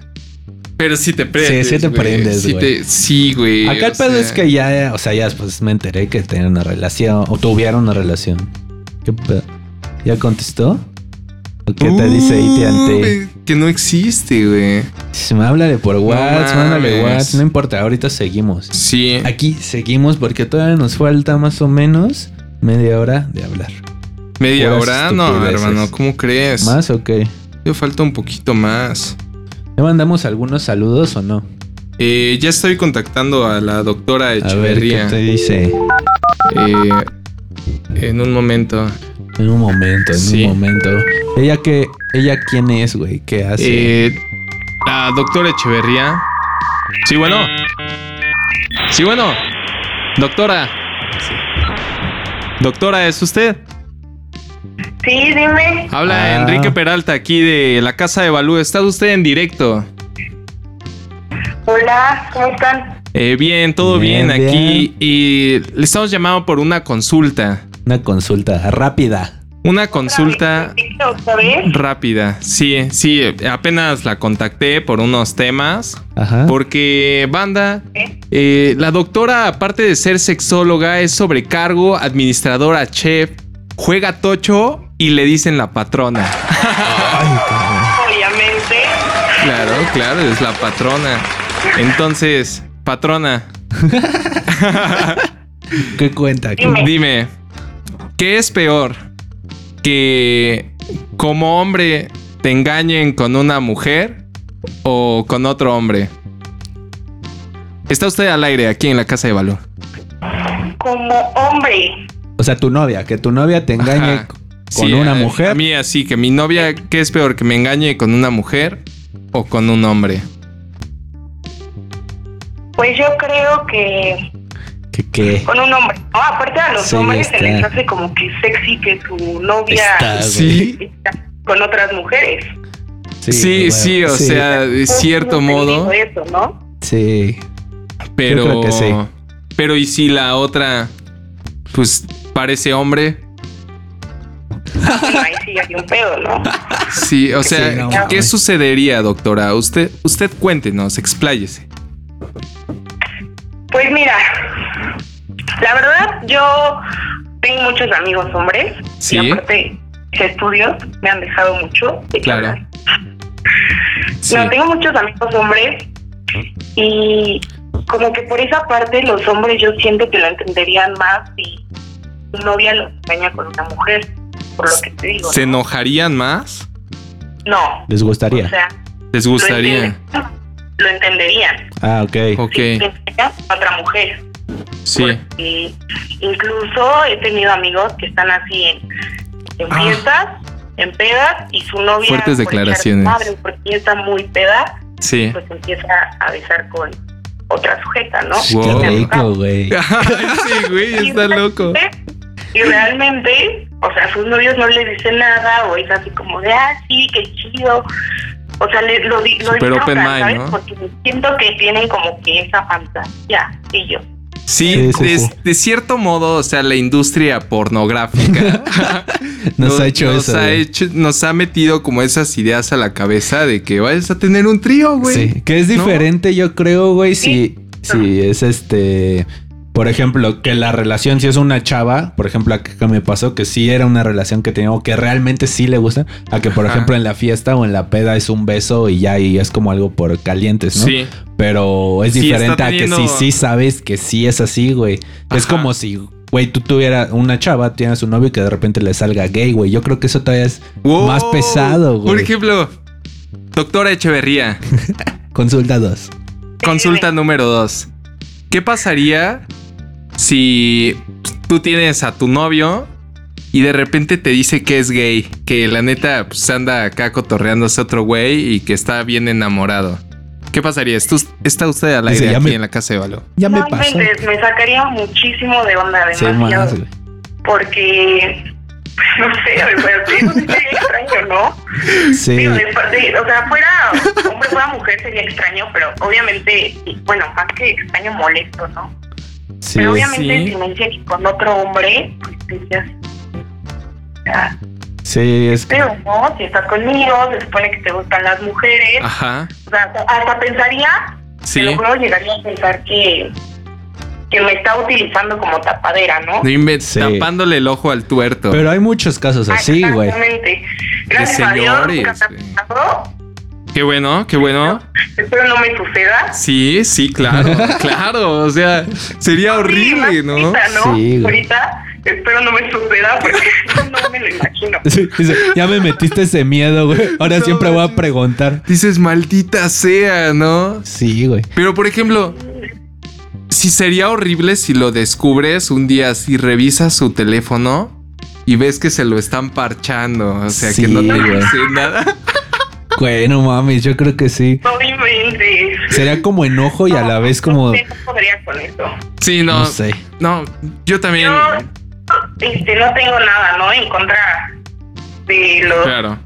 Pero sí te prendes. Sí, sí te prendes, Sí, güey. te- sí, güey. Acá el pedo sea, es que ya, o sea, ya después me enteré que tenían una relación o tuvieron una relación. ¿Qué pedo? ¿Ya contestó? ¿O ¿Qué te dice AT&T? Que no existe, güey. Si me háblale por WhatsApp, mándale mames. WhatsApp, no importa, ahorita seguimos. Sí. Aquí seguimos porque todavía nos falta más o menos media hora de hablar. Media puras hora, no, hermano, ¿cómo crees? ¿Más o qué? Me falta un poquito más. ¿Le mandamos algunos saludos o no? Eh, ya estoy contactando a la doctora A ver qué Echeverría. te dice. Eh, en un momento. En un momento, en Sí. un momento. ¿Ella qué? ¿Ella quién es, güey? ¿Qué hace? Eh, la doctora Echeverría. Sí, bueno. Sí, bueno. Doctora. Doctora, ¿es usted? Sí, dime. Habla Ah. Enrique Peralta aquí de la Casa de Balú. ¿Está usted en directo? Hola, ¿cómo están? Eh, bien, todo bien, Bien, aquí. Y le estamos llamando por una consulta. Una consulta rápida. Una consulta rápida. Sí, sí, apenas la contacté por unos temas. Ajá. Porque, banda, eh, la doctora, aparte de ser sexóloga, es sobrecargo, administradora, chef, juega tocho y le dicen la patrona. Ay, cabrón. Obviamente. Claro, claro, es la patrona. Entonces, patrona, [laughs] ¿Qué cuenta? ¿Qué- Dime. dime, ¿qué es peor? ¿Que como hombre te engañen con una mujer o con otro hombre? Está usted al aire aquí en la casa de valor. Como hombre. O sea, tu novia, que tu novia te engañe Ajá. con Sí, una a- mujer. A mí así, que mi novia, ¿qué es peor? ¿Que me engañe con una mujer o con un hombre? Pues yo creo que ¿Qué qué? con un hombre. No, aparte a los Sí, hombres se les hace como que sexy que su novia Está. Sí. está con otras mujeres. Sí, sí, o sea, de cierto Pues, modo. Eso, ¿no? Sí. Pero. creo que sí. Pero y si la otra, pues parece hombre. Ahí sí hay un pedo, ¿no? Sí, o sea, Sí, no ¿qué sucedería, doctora? Usted, usted cuéntenos, expláyese. Pues mira, la verdad, yo tengo muchos amigos hombres. Sí. Y aparte, mis estudios me han dejado mucho. de Claro. Sí. No, tengo muchos amigos hombres y como que por esa parte los hombres yo siento que lo entenderían más si su novia lo engaña con una mujer, por lo que te digo. ¿Se ¿no? enojarían más? No, ¿Les gustaría? o sea, ¿Les lo, gustaría? lo entenderían. ah, ok. Ok, Si otra mujer. sí. Porque incluso he tenido amigos que están así en, en Ah. fiestas, en pedas, y su novia. Fuertes declaraciones. Madre, porque ella está muy peda, Sí. pues empieza a besar con otra sujeta, ¿no? Wow. Qué rico, güey. [laughs] sí, güey, está loco. Y realmente, o sea, sus novios no le dicen nada, o es así como de, ah, sí, qué chido. O sea, le, lo, di- lo Super open disfrutan, mind, ¿sabes? ¿no? Porque siento que tienen como que esa fantasía, y yo. Sí, Sí, sí, de, sí. de cierto modo, o sea, la industria pornográfica [laughs] Nos ha hecho nos eso. ha güey. hecho- nos ha metido como esas ideas a la cabeza de que vayas a tener un trío, güey. Sí, que es ¿No? diferente, yo creo, güey, si, Sí. si es este. Por ejemplo, que la relación, si es una chava, por ejemplo, a que me pasó que sí era una relación que tenía o que realmente sí le gusta, a que por Ajá. ejemplo en la fiesta o en la peda es un beso y ya y es como algo por calientes, ¿no? Sí. Pero es Sí, diferente a que si sí sabes que sí es así, güey. Es como si, güey, tú tuvieras una chava, tienes un novio y que de repente le salga gay, güey. Yo creo que eso todavía es Wow. más pesado, güey. Por ejemplo, doctora Echeverría, [laughs] Consulta dos. consulta número dos. ¿Qué pasaría si tú tienes a tu novio y de repente te dice que es gay? Que la neta pues, anda acá cotorreándose otro güey y que está bien enamorado. ¿Qué pasaría? Estu- ¿Está usted al Dice, aire ya aquí me- en la casa de Valo? Ya me No pasó. me sacaría muchísimo de onda, Sí, demasiado. güey. porque, [laughs] no sé, o sea, sí, eso sí sería extraño, ¿no? Sí. Digo, de- o sea, fuera hombre, fuera mujer sería extraño, pero obviamente, bueno, más que extraño, molesto, ¿no? Sí. pero obviamente sí. si me dice que con otro hombre, pues. O sea, Sí, es que. feo, ¿no? Si estás conmigo, se supone que te gustan las mujeres. Ajá. O sea, hasta, pensaría, Sí. te lo juro, llegaría a pensar que, que me está utilizando como tapadera, ¿no? Sí. Tapándole el ojo al tuerto. Pero hay muchos casos así, güey. Exactamente. Gracias a Dios, señores, nunca ha pasado. Qué bueno, qué bueno. Espero no me suceda. Sí, sí, claro, [laughs] claro. O sea, sería horrible, ¿no? Ahorita, ¿no? Sí, güey. Ahorita espero no me suceda porque [laughs] no me lo imagino. Sí, dice, ya me metiste ese miedo, güey. Ahora No, siempre voy a preguntar. Dices, maldita sea, ¿no? Sí, güey. Pero, por ejemplo, si sería horrible si lo descubres un día, si revisas su teléfono y ves que se lo están parchando. O sea, que no te dice nada. Güey, no mames, yo creo que sí. No inventes. Sería como enojo y a la vez No como. no podría con eso. Sí, no. No No, sé. yo también. Yo este, no tengo nada, ¿no? En contra de los Claro.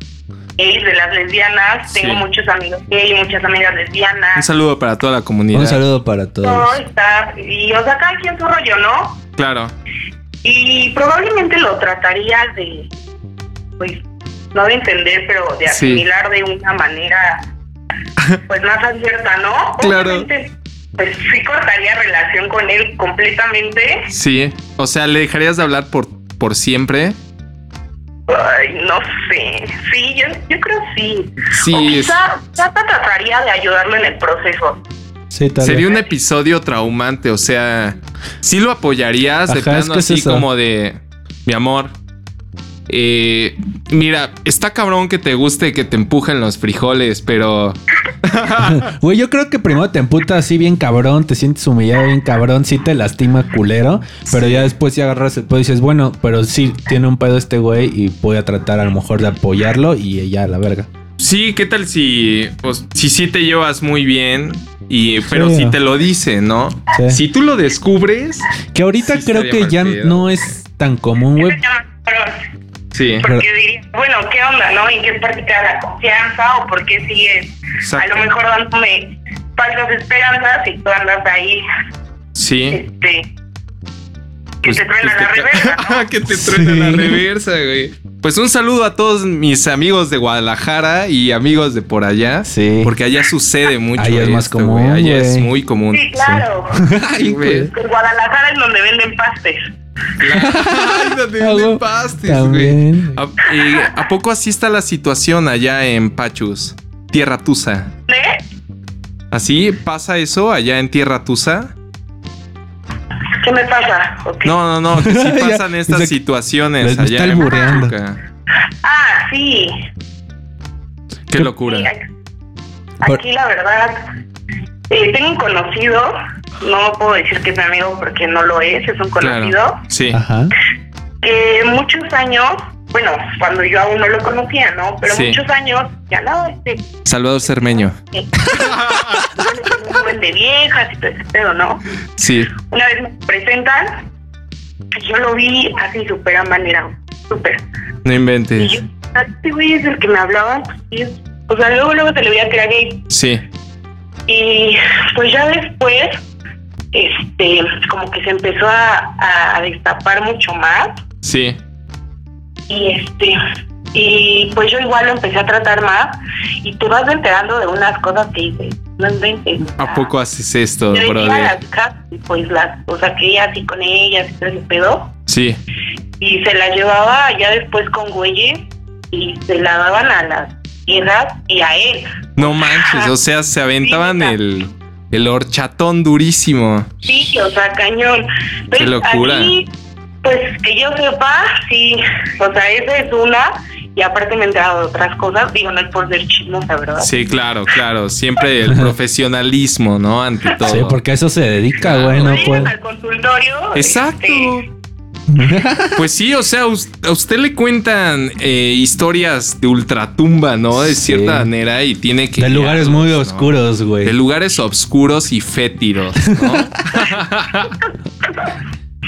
gays, de las lesbianas. Tengo muchos amigos gay, muchas amigas Un lesbianas. saludo para toda la comunidad. Un saludo para Todo todos. está. Y, o sea, cada quien su rollo, ¿no? Claro. Y probablemente lo trataría de, pues, no de entender, pero de Sí. asimilar de una manera, [laughs] pues, más abierta, ¿no? Claro. Obviamente, pues sí cortaría relación con él completamente. Sí. O sea, ¿le dejarías de hablar por, por siempre? Ay, no sé. Sí, yo, yo creo sí. Sí, o es- quizá, quizá trataría de ayudarlo en el proceso. Sí, Sería un episodio traumante, o sea, sí lo apoyarías de Ajá, es plano que es así como de, mi amor, eh, mira, está cabrón que te guste que te empujen los frijoles, pero [laughs] Güey, yo creo que primero te emputa así bien cabrón, te sientes humillado bien cabrón, sí te lastima culero, pero ya después ya agarras el pedo y dices, bueno, pero sí tiene un pedo este güey y voy a tratar a lo mejor de apoyarlo y ya la verga. sí, ¿qué tal si, pues, si sí te llevas muy bien? Y, pero Sí. si te lo dice, ¿no? Sí. Si tú lo descubres, Que ahorita Sí creo que ya no es tan común, güey. Sí. Porque diría, bueno, ¿qué onda, no? ¿En qué parte queda la confianza? ¿O por qué sigues a Exacto. lo mejor dándome falsas esperanzas y tú andas ahí, Sí. este, que Pues- te truena pues la te- reversa, ¿no? [laughs] que te truena la Sí. reversa, güey. Pues un saludo a todos mis amigos de Guadalajara y amigos de por allá. Sí. Porque allá sucede mucho. Allá es más esto, común. Allá es muy común. Sí, claro. [laughs] Ay, güey. En Guadalajara es donde venden pastes. Venden [laughs] güey. ¿A, eh, ¿a poco así está la situación allá en Pachus? Tierra Tusa. ¿Eh? ¿Así pasa eso allá en Tierra Tusa? ¿Qué me pasa? No, no, no, que sí [laughs] pasan estas situaciones me está allá en albureando. Pachuca. Ah, sí. Qué locura. aquí- Aquí la verdad, eh, tengo un conocido, no puedo decir que es mi amigo porque no lo es, es un conocido, Claro. Sí. Ajá. que muchos años, bueno, cuando yo aún no lo conocía, ¿no? Pero Sí. muchos años, ya no, este, Salvador Cermeño. [laughs] eh, un joven de viejas y todo ese pedo, ¿no? Sí. Una vez me presentan, y yo lo vi así súper a manera, súper. No Y inventes. yo, "Ah, este güey es el que me hablaba, pues, sí, es- o sea, luego, luego se le veía que era gay. Sí. Y pues ya después, este, como que se empezó a, a destapar mucho más. Sí. Y este, y pues yo igual lo empecé a tratar más. Y te vas enterando de unas cosas que dices, no inventes. ¿A poco haces esto, Yo decía a brother? las y pues las, o sea, que ella así con ellas y todo ese pedo. Sí. Y se las llevaba ya después con güeyes y se la daban a las viejas y a él. No manches, o sea, se aventaban Sí, el, el horchatón durísimo. Sí, o sea, cañón. Entonces, locura. aquí, pues que yo sepa, sí, o sea, esa es una. Y aparte me he enterado de otras cosas. Digo, no es por ser chismosa, ¿verdad? Sí, claro, claro. Siempre el [laughs] profesionalismo, ¿no? Ante todo. Sí, porque a eso se dedica, Claro. güey. No Vayan puede. al consultorio. Exacto. este, [laughs] Pues sí, o sea, a usted le cuentan eh, historias de ultratumba, ¿no? De Sí. cierta manera y tiene que... De lugares muy oscuros, güey. De lugares oscuros y fétidos, ¿no? [laughs] [laughs]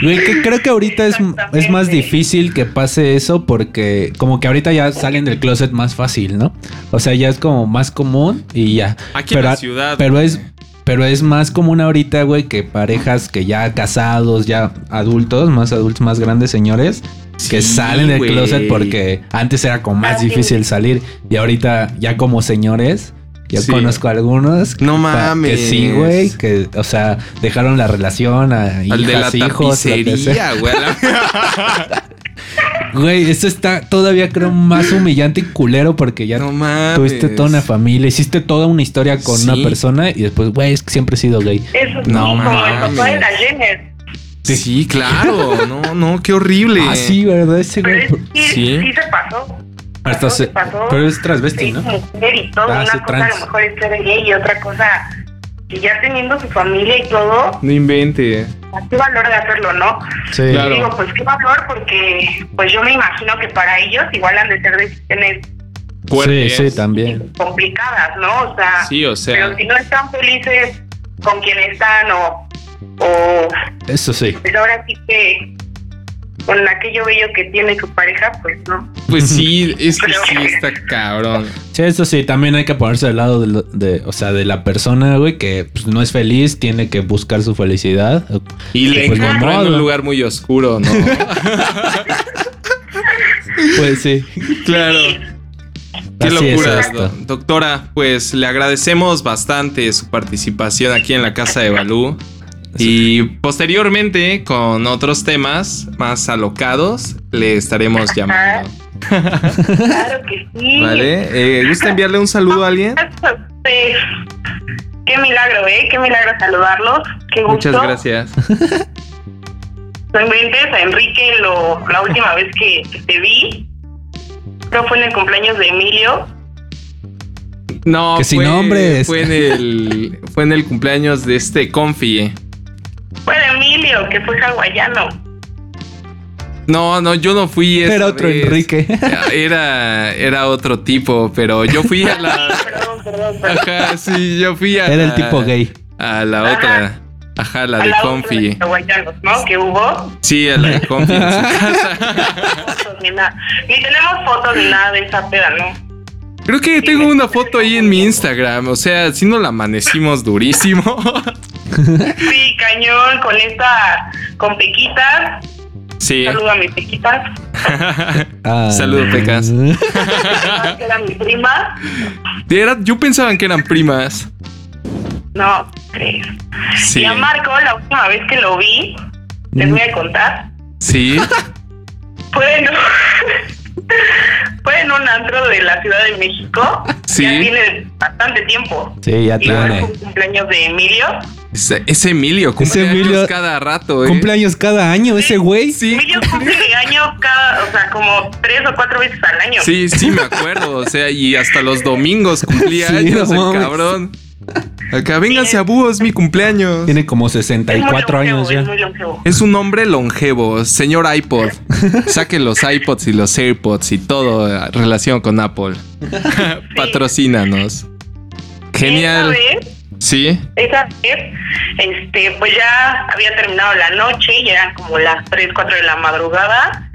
Güey, que creo que ahorita es, es más difícil que pase eso porque como que ahorita ya salen del closet más fácil, ¿no? O sea, ya es como más común y ya. Aquí en la ciudad. Pero es, pero es más común ahorita, güey, que parejas que ya casados, ya adultos, más adultos, más grandes señores, que Sí, salen del closet porque antes era como más Así difícil salir y ahorita ya como señores. Yo Sí. conozco algunos No pa- mames. que sí, güey, que, o sea, dejaron la relación a Al de la hijas, hijos, tapicería, güey. [laughs] [laughs] [laughs] Güey, esto está todavía creo más humillante y culero porque ya No mames. tuviste toda una familia, hiciste toda una historia con Sí. una persona y después, güey, es que siempre he sido gay. Eso sí, No como el papá mames. de la Jenner. Sí, claro. No, no, qué horrible. Ah, sí, ¿verdad? Ese Pero güey. es, sí, Sí. sí. se pasó. Hasta se- pasó. pero es transvesti, Sí, ¿no? mujer y todo. Ah, sí, una cosa a lo mejor es ser gay y otra cosa que ya teniendo su familia y todo, No invente. qué valor de hacerlo, ¿no? Sí. Claro. Y digo, pues qué valor, porque pues yo me imagino que para ellos igual han de ser decisiones Fuertes. Sí, sí, también. complicadas, ¿no? O sea, Sí, o sea. pero si no están felices con quien están o, o Eso sí. pues ahora sí que con aquello bello que tiene su pareja, pues no. Pues sí, [laughs] es que Pero- sí está cabrón. Sí, eso sí, también hay que ponerse del lado de, lo- de- o sea, de la persona, güey, que pues, no es feliz, tiene que buscar su felicidad. Y le Pues, encontró en un lugar muy oscuro, ¿no? [laughs] Pues sí. claro. Qué Así es locura, esto. doctora. Pues le agradecemos bastante su participación aquí en la casa de Balú. Y posteriormente, con otros temas más alocados, le estaremos llamando. Claro que sí. [laughs] ¿Vale? Eh, ¿Gusta enviarle un saludo a alguien? Este, Qué milagro, ¿eh? Qué milagro saludarlos. Qué gusto. Muchas gracias. No inventes a Enrique lo, la última vez que, te vi. Creo fue en el cumpleaños de Emilio. No, Que sin fue, nombres. Fue en el, fue en el cumpleaños de este Confi. Fue de Emilio, que fue hawaiano. No, no, yo no fui. esa Era otro vez. Enrique. Era, era otro tipo, pero yo fui a la. [laughs] Perdón, perdón, perdón. Ajá, sí, yo fui a. Era el la- tipo gay. A la otra. Ajá, la a de la Confi. otra de ¿no? Que hubo. Sí, a la de Confi [laughs] en su casa. Ni tenemos fotos ni nada de esa peda, ¿no? Creo que tengo una foto ahí en mi Instagram. O sea, si no la amanecimos durísimo. [laughs] Sí, cañón, con esta, con Pequitas. Sí. Saludo a mis Pequitas. [laughs] Ah. Saludos, Pecas. [laughs] que era mi prima. Era- yo pensaba que eran primas. No, crees. Sí. Y a Marco, la última vez que lo vi, les voy a contar, Sí. en, fue en un antro de la Ciudad de México. Sí. Ya tiene bastante tiempo. Sí, ya Y tiene. un cumpleaños de Emilio. Ese, ese Emilio, cumple Emilio- años cada rato, ¿eh? Cumpleaños cada año ese güey. Sí. Emilio cumple año cada, o sea, como tres o cuatro veces al año. Sí, sí, me acuerdo. O sea, y hasta los domingos cumplía Sí, años no el mames. cabrón. Acá, vénganse a búhos, mi cumpleaños. Tiene como Es muy 64 longevo, años Es ya. Es un hombre longevo, señor iPod. Saque los iPods y los AirPods y todo eh, relación con Apple. [laughs] Patrocínanos. Genial. Esa vez, Sí, esa vez, este, pues ya había terminado la noche y eran como las 3, 4 de la madrugada.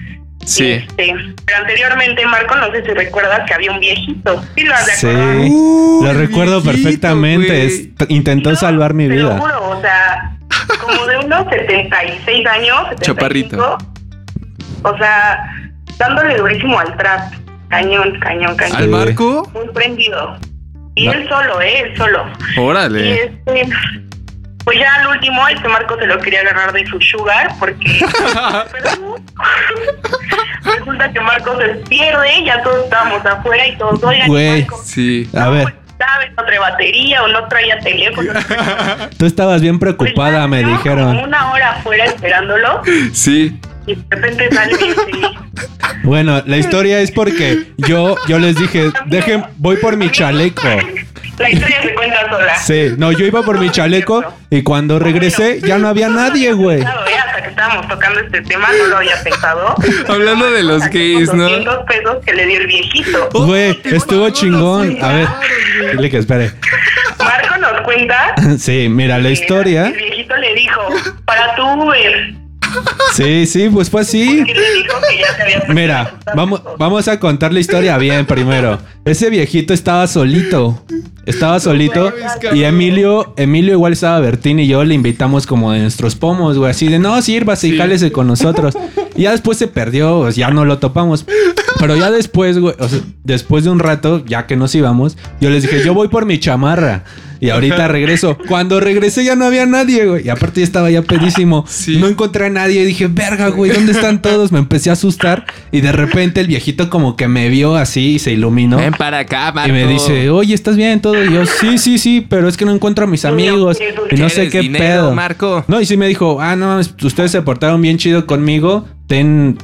Sí. Este, pero anteriormente, Marco, no sé si recuerdas que había un viejito. Sí, lo has de Sí. acordar. Uh, Lo recuerdo viejito, perfectamente. es- intentó No, salvar mi te lo vida. juro, o sea, como de unos 76 años. 75, Chaparrito. O sea, dándole durísimo al trap. Cañón, cañón, cañón. ¿Al Marco? Muy prendido. Y No. él solo, ¿eh? Él solo. Y Órale. este, pues ya al último, este Marco se lo quería agarrar de su sugar porque pero [laughs] [laughs] resulta que Marco se pierde, ya todos estábamos afuera y todos, oigan, Güey. Marco, Sí. A no, ver, pues, ¿sabes? No trae batería o no traía teléfono. tú estabas bien Pues preocupada, me ¿no? Como dijeron. una hora afuera esperándolo Sí. y de repente sale y Bueno, la historia es porque yo, yo les dije, dejen, voy por mi chaleco. [laughs] La historia se cuenta sola. Sí, no, yo iba por mi chaleco y cuando regresé ya no había nadie, güey. Claro, Hasta que estábamos tocando este tema, no lo había pensado. [laughs] Hablando de los gays, ¿no? 200 pesos que le dio el viejito. Güey, estuvo chingón. A ver, dile que espere. Marco nos cuenta. [laughs] Sí, mira, la historia. El viejito le dijo, para tu Uber. [laughs] Sí, sí, pues fue así. Que le dijo que ya se había Mira, vamos, vamos a contar la historia bien primero. Ese viejito estaba solito. Estaba solito. Y Emilio, Emilio igual estaba Bertín y yo le invitamos como de nuestros pomos, güey. Así de, no, sírvase y jálese con nosotros. Y ya después se perdió, pues, ya no lo topamos. Pero ya después, güey, o sea, después de un rato, ya que nos íbamos, yo les dije, yo voy por mi chamarra. Y ahorita [laughs] regreso. Cuando regresé ya no había nadie, güey. Y aparte ya estaba ya pedísimo. Sí. No encontré a nadie. Y dije, verga, güey, ¿dónde están [laughs] todos? Me empecé a asustar. Y de repente el viejito como que me vio así y se iluminó. Ven para acá, Marco. Y me dice, oye, ¿estás bien todo? Y yo, sí, sí, sí, pero es que no encuentro a mis amigos. Y no sé ¿Quieres qué dinero, pedo. Marco? No, y sí me dijo, ah, no mames, ustedes se portaron bien chido conmigo. Ten,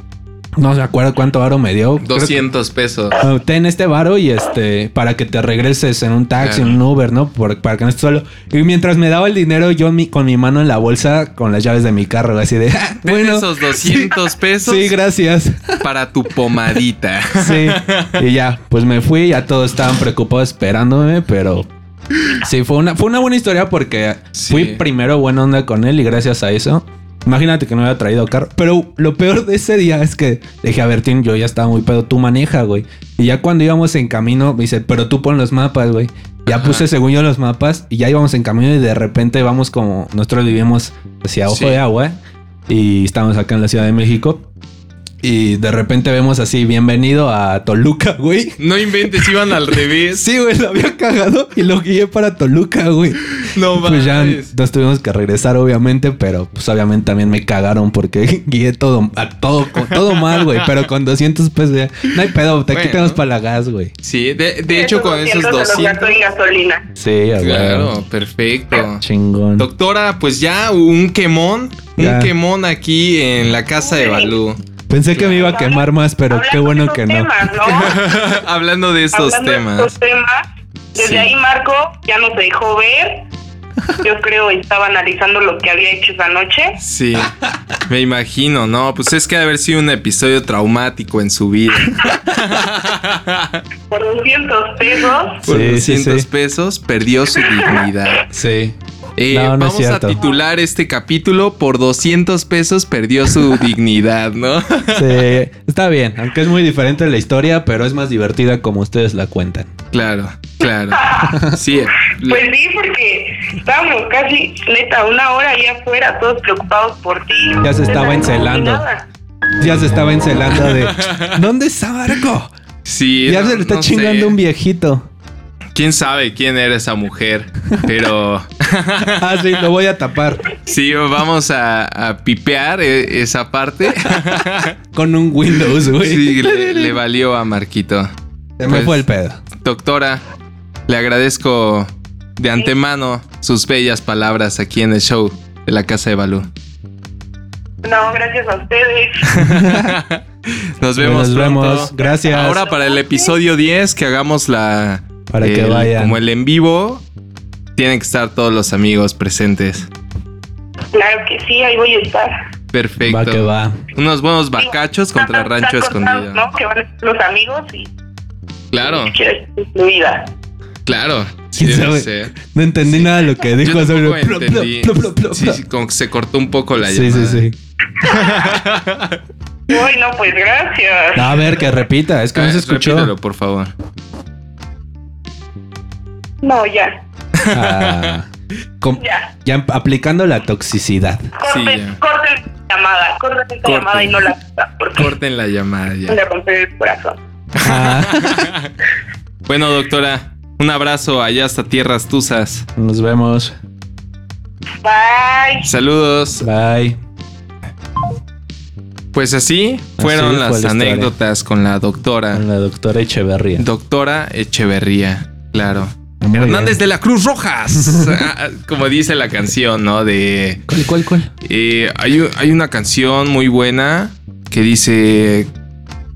no me acuerdo cuánto varo me dio. Creo que- 200 pesos. Ten este varo y este para que te regreses en un taxi, en un Uber, ¿no? Por- para que no estés solo. Y mientras me daba el dinero, yo mi- con mi mano en la bolsa, con las llaves de mi carro, así de, [laughs] "Ah, bueno, esos 200 [laughs] pesos sí, gracias. [laughs] para tu pomadita. Sí. Y ya, pues me fui, ya todos estaban preocupados esperándome, pero sí, fue una, fue una buena historia porque Sí. fui primero buena onda con él y gracias a eso. Imagínate que no había traído carro. Pero lo peor de ese día es que dije a Bertín, yo ya estaba muy pedo, tú maneja, güey. Y ya cuando íbamos en camino, me dice, pero tú pon los mapas, güey. Ya Ajá. puse según yo los mapas y ya íbamos en camino y de repente vamos como, nosotros vivimos hacia Ojo Sí. de Agua y estamos acá en la Ciudad de México. Y de repente vemos así, bienvenido a Toluca, güey. No inventes, iban al revés. [laughs] Sí, güey, lo había cagado y lo guié para Toluca, güey. No Pues ya mames. nos tuvimos que regresar, obviamente, pero pues obviamente también me cagaron porque [laughs] guié todo, a todo, con- todo mal, güey. Pero con 200 pesos ya, no hay pedo, te Bueno. quitamos para la gas, güey. Sí, de, de hecho con esos 200 se los gastó 200. en gasolina. Sí, Claro, perfecto. Chingón. Doctora, pues ya un quemón, un quemón aquí en la casa de Balú. Pensé que me iba a quemar más, pero qué bueno de que no. temas, ¿no? [laughs] Hablando de estos Hablando de temas. estos temas, desde Sí. ahí Marco ya nos dejó ver. [laughs] Yo creo estaba analizando lo que había hecho esa noche. Sí, me imagino, ¿no? Pues es que ha de haber sido un episodio traumático en su vida. Por 200 pesos. Por Sí, sí, 200 sí. pesos perdió su [laughs] dignidad. Sí. Eh, No, no es vamos a titular este capítulo por 200 pesos perdió su [laughs] dignidad, ¿no? Sí, está bien, aunque es muy diferente la historia, pero es más divertida como ustedes la cuentan. claro, claro. [laughs] Sí. Pues sí, porque estábamos casi, neta, una hora ahí afuera, todos preocupados por ti. Ya se estaba No, encelando. Ya se estaba encelando de [laughs] ¿Dónde está Barco? Sí. Ya no- se le está no chingando sé. un viejito. ¿Quién sabe quién era esa mujer? Pero [laughs] Ah, sí, lo voy a tapar sí, vamos a, a pipear eh, esa parte. [laughs] con un Windows, güey. Sí, le, le valió a Marquito. Se me Pues, fue el pedo. Doctora, le agradezco de antemano sus bellas palabras aquí en el show de la Casa de Balú. No, gracias a ustedes. [laughs] Nos vemos Nos pronto. vemos. Gracias. Ahora para el episodio 10 que hagamos la Para que vayan. como el en vivo, tienen que estar todos los amigos presentes. Claro que sí, ahí voy a estar. Perfecto. Va que va. Unos buenos bacachos contra Rancho Escondido. ¿no? Que van a los amigos y Claro, incluida. claro. Sí. No entendí nada de lo que dijo. Yo entendí. plop, plop, plop, Sí, sí, como que se cortó un poco la Sí, sí, llamada. sí. [laughs] Uy, no, pues gracias. A ver, que repita. Es que no se escuchó. repítelo, por favor. No, ya. Ah, Ya. ya aplicando la toxicidad. Corten, corten la llamada. Corten Corten. llamada y no la porque Corten la llamada ya. le rompe el corazón. Ah, [laughs] Bueno, doctora, un abrazo allá hasta tierras tusas. nos vemos. Bye. Saludos. Bye. Pues así fueron Así fue las la historia. anécdotas con la doctora. Con la doctora Echeverría. Doctora Echeverría, claro. Muy Hernández bien. de la Cruz Rojas. [laughs] Ah, Como dice la canción, ¿no? De. ¿Cuál, cuál, cuál? eh, hay, una canción muy buena que dice.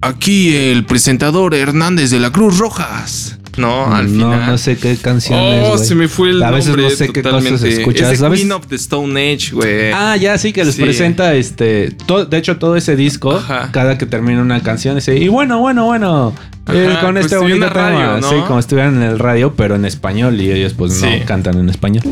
Aquí el presentador Hernández de la Cruz Rojas. No, al no, final. no sé qué canción Oh, es, se me fue el A veces nombre no sé qué cosas totalmente. escuchas, Es ¿sabes? Queen of the Stone Age, güey. Ah, ya sí que les Sí. presenta este. de hecho, todo ese disco, Ajá. cada que termina una canción, dice, y bueno, bueno, bueno. Eh, Ajá, con pues este bonito tema. radio, ¿no? Sí, como estuvieran en el radio, pero en español. Y ellos, pues, Sí. no cantan en español.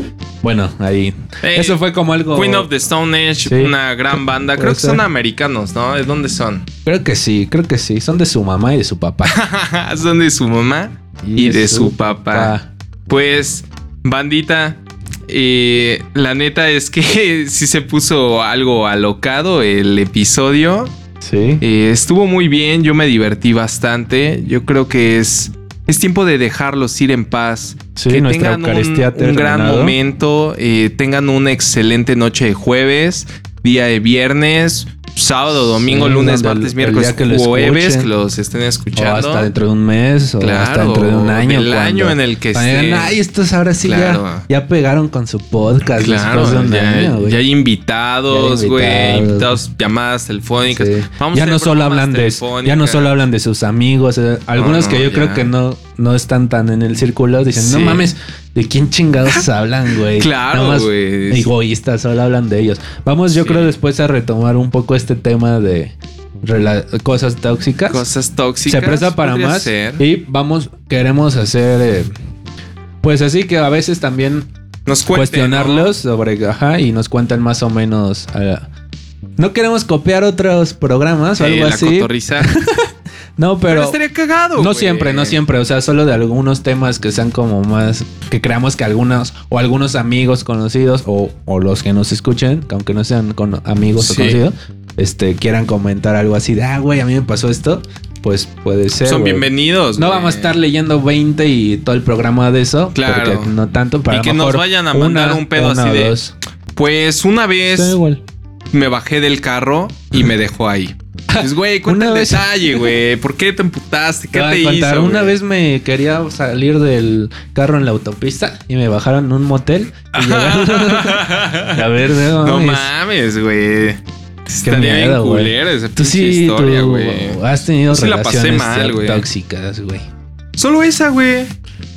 Bueno, ahí. Eso fue como algo. Queen of the Stone Age, Sí. una gran banda. Creo que son americanos, ¿no? ¿De dónde son? Creo que sí, creo que sí. Son de su mamá y de su papá. [laughs] son de su mamá y, de su, papá. Pues, bandita, eh, la neta es que [laughs] sí se puso algo alocado el episodio. Sí. Eh, estuvo muy bien, yo me divertí bastante. Yo creo que es, es tiempo de dejarlos ir en paz. Sí, que nuestra tengan un, un gran momento, eh, tengan una excelente noche de jueves, día de viernes, sábado, domingo, Sí, lunes, el- martes, el miércoles, que lo jueves, que los estén O escuchando. hasta dentro de un mes, o Claro, hasta dentro de un año. cuando- año en el que cuando digan, esté. Ay, estos ahora sí Claro. ya, ya pegaron con su podcast Claro, después de un ya, año, güey. ya hay invitados, güey, invitados. llamadas telefónicas. Sí. Vamos a ya no solo hablan de ya no solo hablan de sus amigos, eh, algunos No, que yo creo que no no están tan en el círculo dicen, "No mames, ¿de quién chingados [laughs] hablan, güey?" Claro, güey. Egoístas, solo hablan de ellos. Vamos, yo Sí. creo después a retomar un poco este tema de cosas tóxicas. Cosas tóxicas. Se presta para más ser. y vamos queremos hacer eh, pues así que a veces también Nos cuestionarlos sobre ajá y nos cuentan más o menos eh, no queremos copiar otros programas o algo la así. [laughs] No, Pero, pero, estaría cagado. no güey. siempre, no siempre. O sea, solo de algunos temas que sean como más. Que creamos que algunos o algunos amigos conocidos o, o los que nos escuchen, que aunque no sean con amigos o conocidos, este, quieran comentar algo así de, ah, güey, a mí me pasó esto. Pues puede ser. Son güey. bienvenidos. No güey. vamos a estar leyendo 20 y todo el programa de eso. Claro. Porque no tanto para Y que nos vayan a mandar un pedo una así de- dos. Pues una vez Está igual. me bajé del carro y me dejó ahí. Pues, güey, cuenta Una el vez- detalle, güey. ¿Por qué te emputaste? ¿Qué Te te hizo? una güey? vez me quería salir del carro en la autopista y me bajaron en un motel. Y [laughs] [laughs] a ver, no, No mames. güey. Estaría bien miedo, güey. culera esa Tú sí, historia, güey. has tenido sí la pasé relaciones mal, tóxicas, güey. Solo esa, güey.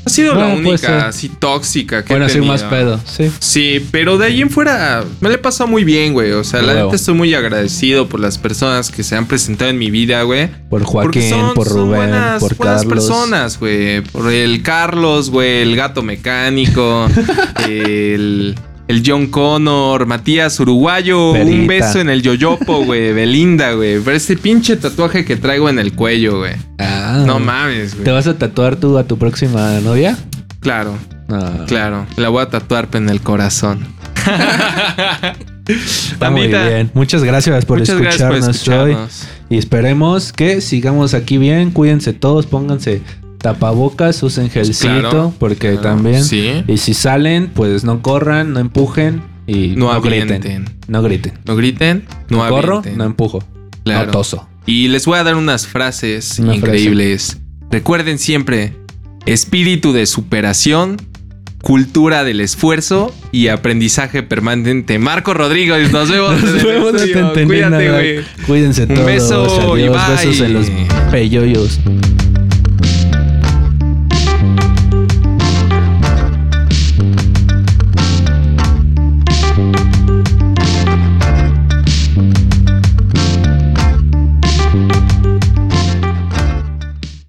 Ha sido la única así tóxica que Bueno, he así más tenido. pedo, sí. Sí, pero de ahí en fuera me le he pasado muy bien, güey. O sea, la neta estoy muy agradecido por las personas que se han presentado en mi vida, güey. Por Joaquín, son, por son Rubén, buenas, por buenas Carlos. personas, güey. Por el Carlos, güey, el gato mecánico, [laughs] el... el John Connor, Matías Uruguayo, un beso en el yoyopo, güey, [laughs] Belinda, güey. Pero este pinche tatuaje que traigo en el cuello, güey. Ah. No mames, ¿Te güey. vas a tatuar tú a tu próxima novia? Claro, No. claro. La voy a tatuar en el corazón. [laughs] Está muy bien. Muchas gracias por Muchas gracias por escucharnos hoy. escucharnos. Y esperemos que sigamos aquí bien. Cuídense todos, pónganse tapabocas, usen gelcito, Claro, porque claro, también. Sí. Y si salen, pues no corran, no empujen y No no, griten. No griten. No griten, no corro, avienten. no empujo. Claro. No toso. Y les voy a dar unas frases Una increíbles. Recuerden siempre, espíritu de superación, cultura del esfuerzo y aprendizaje permanente. Marco Rodríguez, nos vemos. Nos vemos, no Cuídate, güey. Cuídense Un todos. beso y Adiós. bye. Besos en los peyoyos.